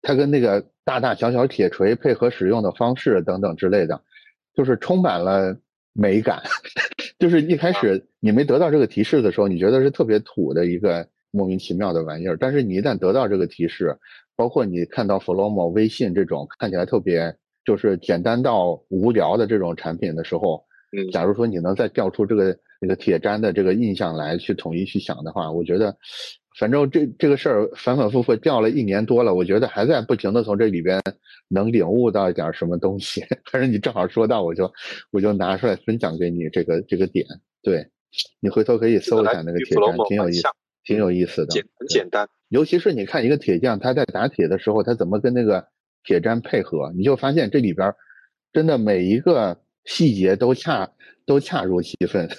它跟那个大大小小铁锤配合使用的方式等等之类的，就是充满了。美感，就是一开始你没得到这个提示的时候，你觉得是特别土的一个莫名其妙的玩意儿。但是你一旦得到这个提示，包括你看到 Flomo 微信这种看起来特别就是简单到无聊的这种产品的时候，嗯，假如说你能再调出这个那个铁砧的这个印象来，去统一去想的话，我觉得反正这这个事儿反反复复调了一年多了，我觉得还在不停的从这里边能领悟到一点什么东西。反正你正好说到，我就我就拿出来分享给你这个这个点。对，你回头可以搜一下那个铁站，挺有意思，挺有意思的，简很简单。尤其是你看一个铁匠他在打铁的时候，他怎么跟那个铁砧配合，你就发现这里边真的每一个细节都恰都恰如其分。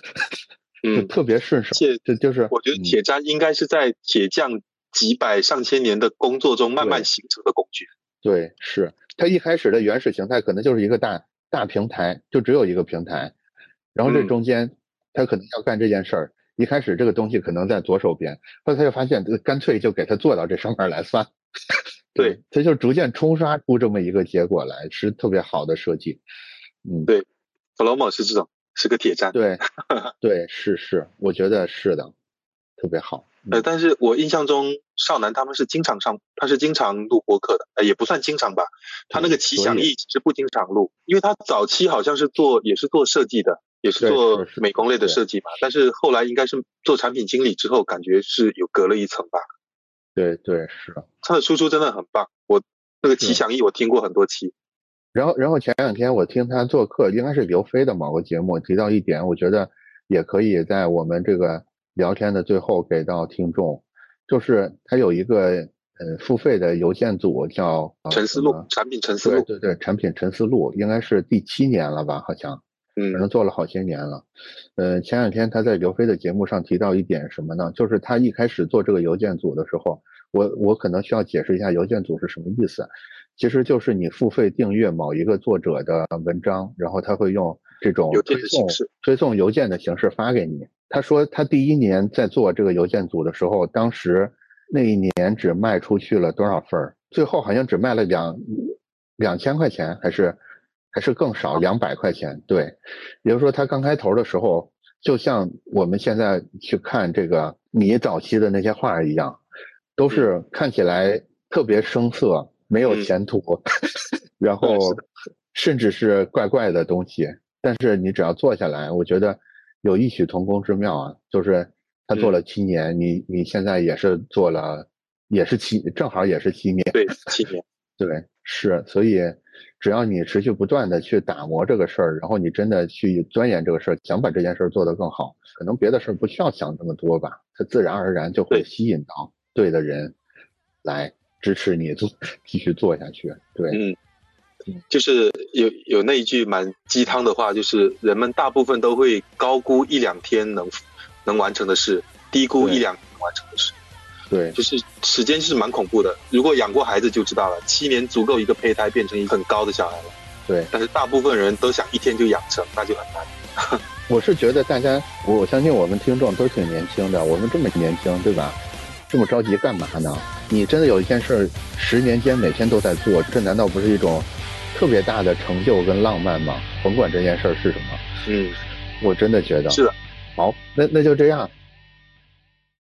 就，特别顺手，这就是我觉得铁砧应该是在铁匠几百上千年的工作中慢慢形成的工具。对，是它一开始的原始形态可能就是一个大大平台，就只有一个平台，然后这中间他可能要干这件事儿，一开始这个东西可能在左手边，后来他就发现干脆就给他做到这上面来算。对，他就逐渐冲刷出这么一个结果来，是特别好的设计。嗯，对，弗洛姆是这种。是个铁站，对，对，是是，我觉得是的，特别好。呃，但是我印象中少南他们是经常上，他是经常录播客的，呃，也不算经常吧。他那个奇想艺其实不经常录，因为他早期好像是做，也是做设计的，也是做美工类的设计嘛。但是后来应该是做产品经理之后，感觉是有隔了一层吧。对对是。他的输出真的很棒，我那个奇想艺我听过很多期。然后，然后前两天我听他做客，应该是刘飞的某个节目提到一点，我觉得也可以在我们这个聊天的最后给到听众，就是他有一个呃付费的邮件组叫陈思路产品陈思路，对对对，产品陈思路应该是第七年了吧，好像，嗯，可能做了好些年了。呃，前两天他在刘飞的节目上提到一点什么呢？就是他一开始做这个邮件组的时候，我我可能需要解释一下邮件组是什么意思。其实就是你付费订阅某一个作者的文章，然后他会用这种推送推送邮件的形式发给你。他说他第一年在做这个邮件组的时候，当时那一年只卖出去了多少份儿最后好像只卖了两两千块钱，还是还是更少，两百块钱。对，也就是说他刚开头的时候，就像我们现在去看这个你早期的那些画一样，都是看起来特别生涩。没有前途，然后甚至是怪怪的东西。但是你只要做下来，我觉得有异曲同工之妙啊。就是他做了七年，你你现在也是做了，也是七，正好也是七年。对，七年。对，是。所以只要你持续不断的去打磨这个事儿，然后你真的去钻研这个事儿，想把这件事儿做得更好，可能别的事儿不需要想那么多吧，它自然而然就会吸引到对的人来。支持你做继续做下去，对，嗯，就是有有那一句蛮鸡汤的话，就是人们大部分都会高估一两天能能完成的事，低估一两年完成的事，对，就是时间是蛮恐怖的。如果养过孩子就知道了，七年足够一个胚胎变成一个很高的小孩了，对。但是大部分人都想一天就养成，那就很难。我是觉得大家，我相信我们听众都挺年轻的，我们这么年轻，对吧？这么着急干嘛呢？你真的有一件事，十年间每天都在做，这难道不是一种特别大的成就跟浪漫吗？甭管这件事是什么，嗯，我真的觉得是的。好，那那就这样，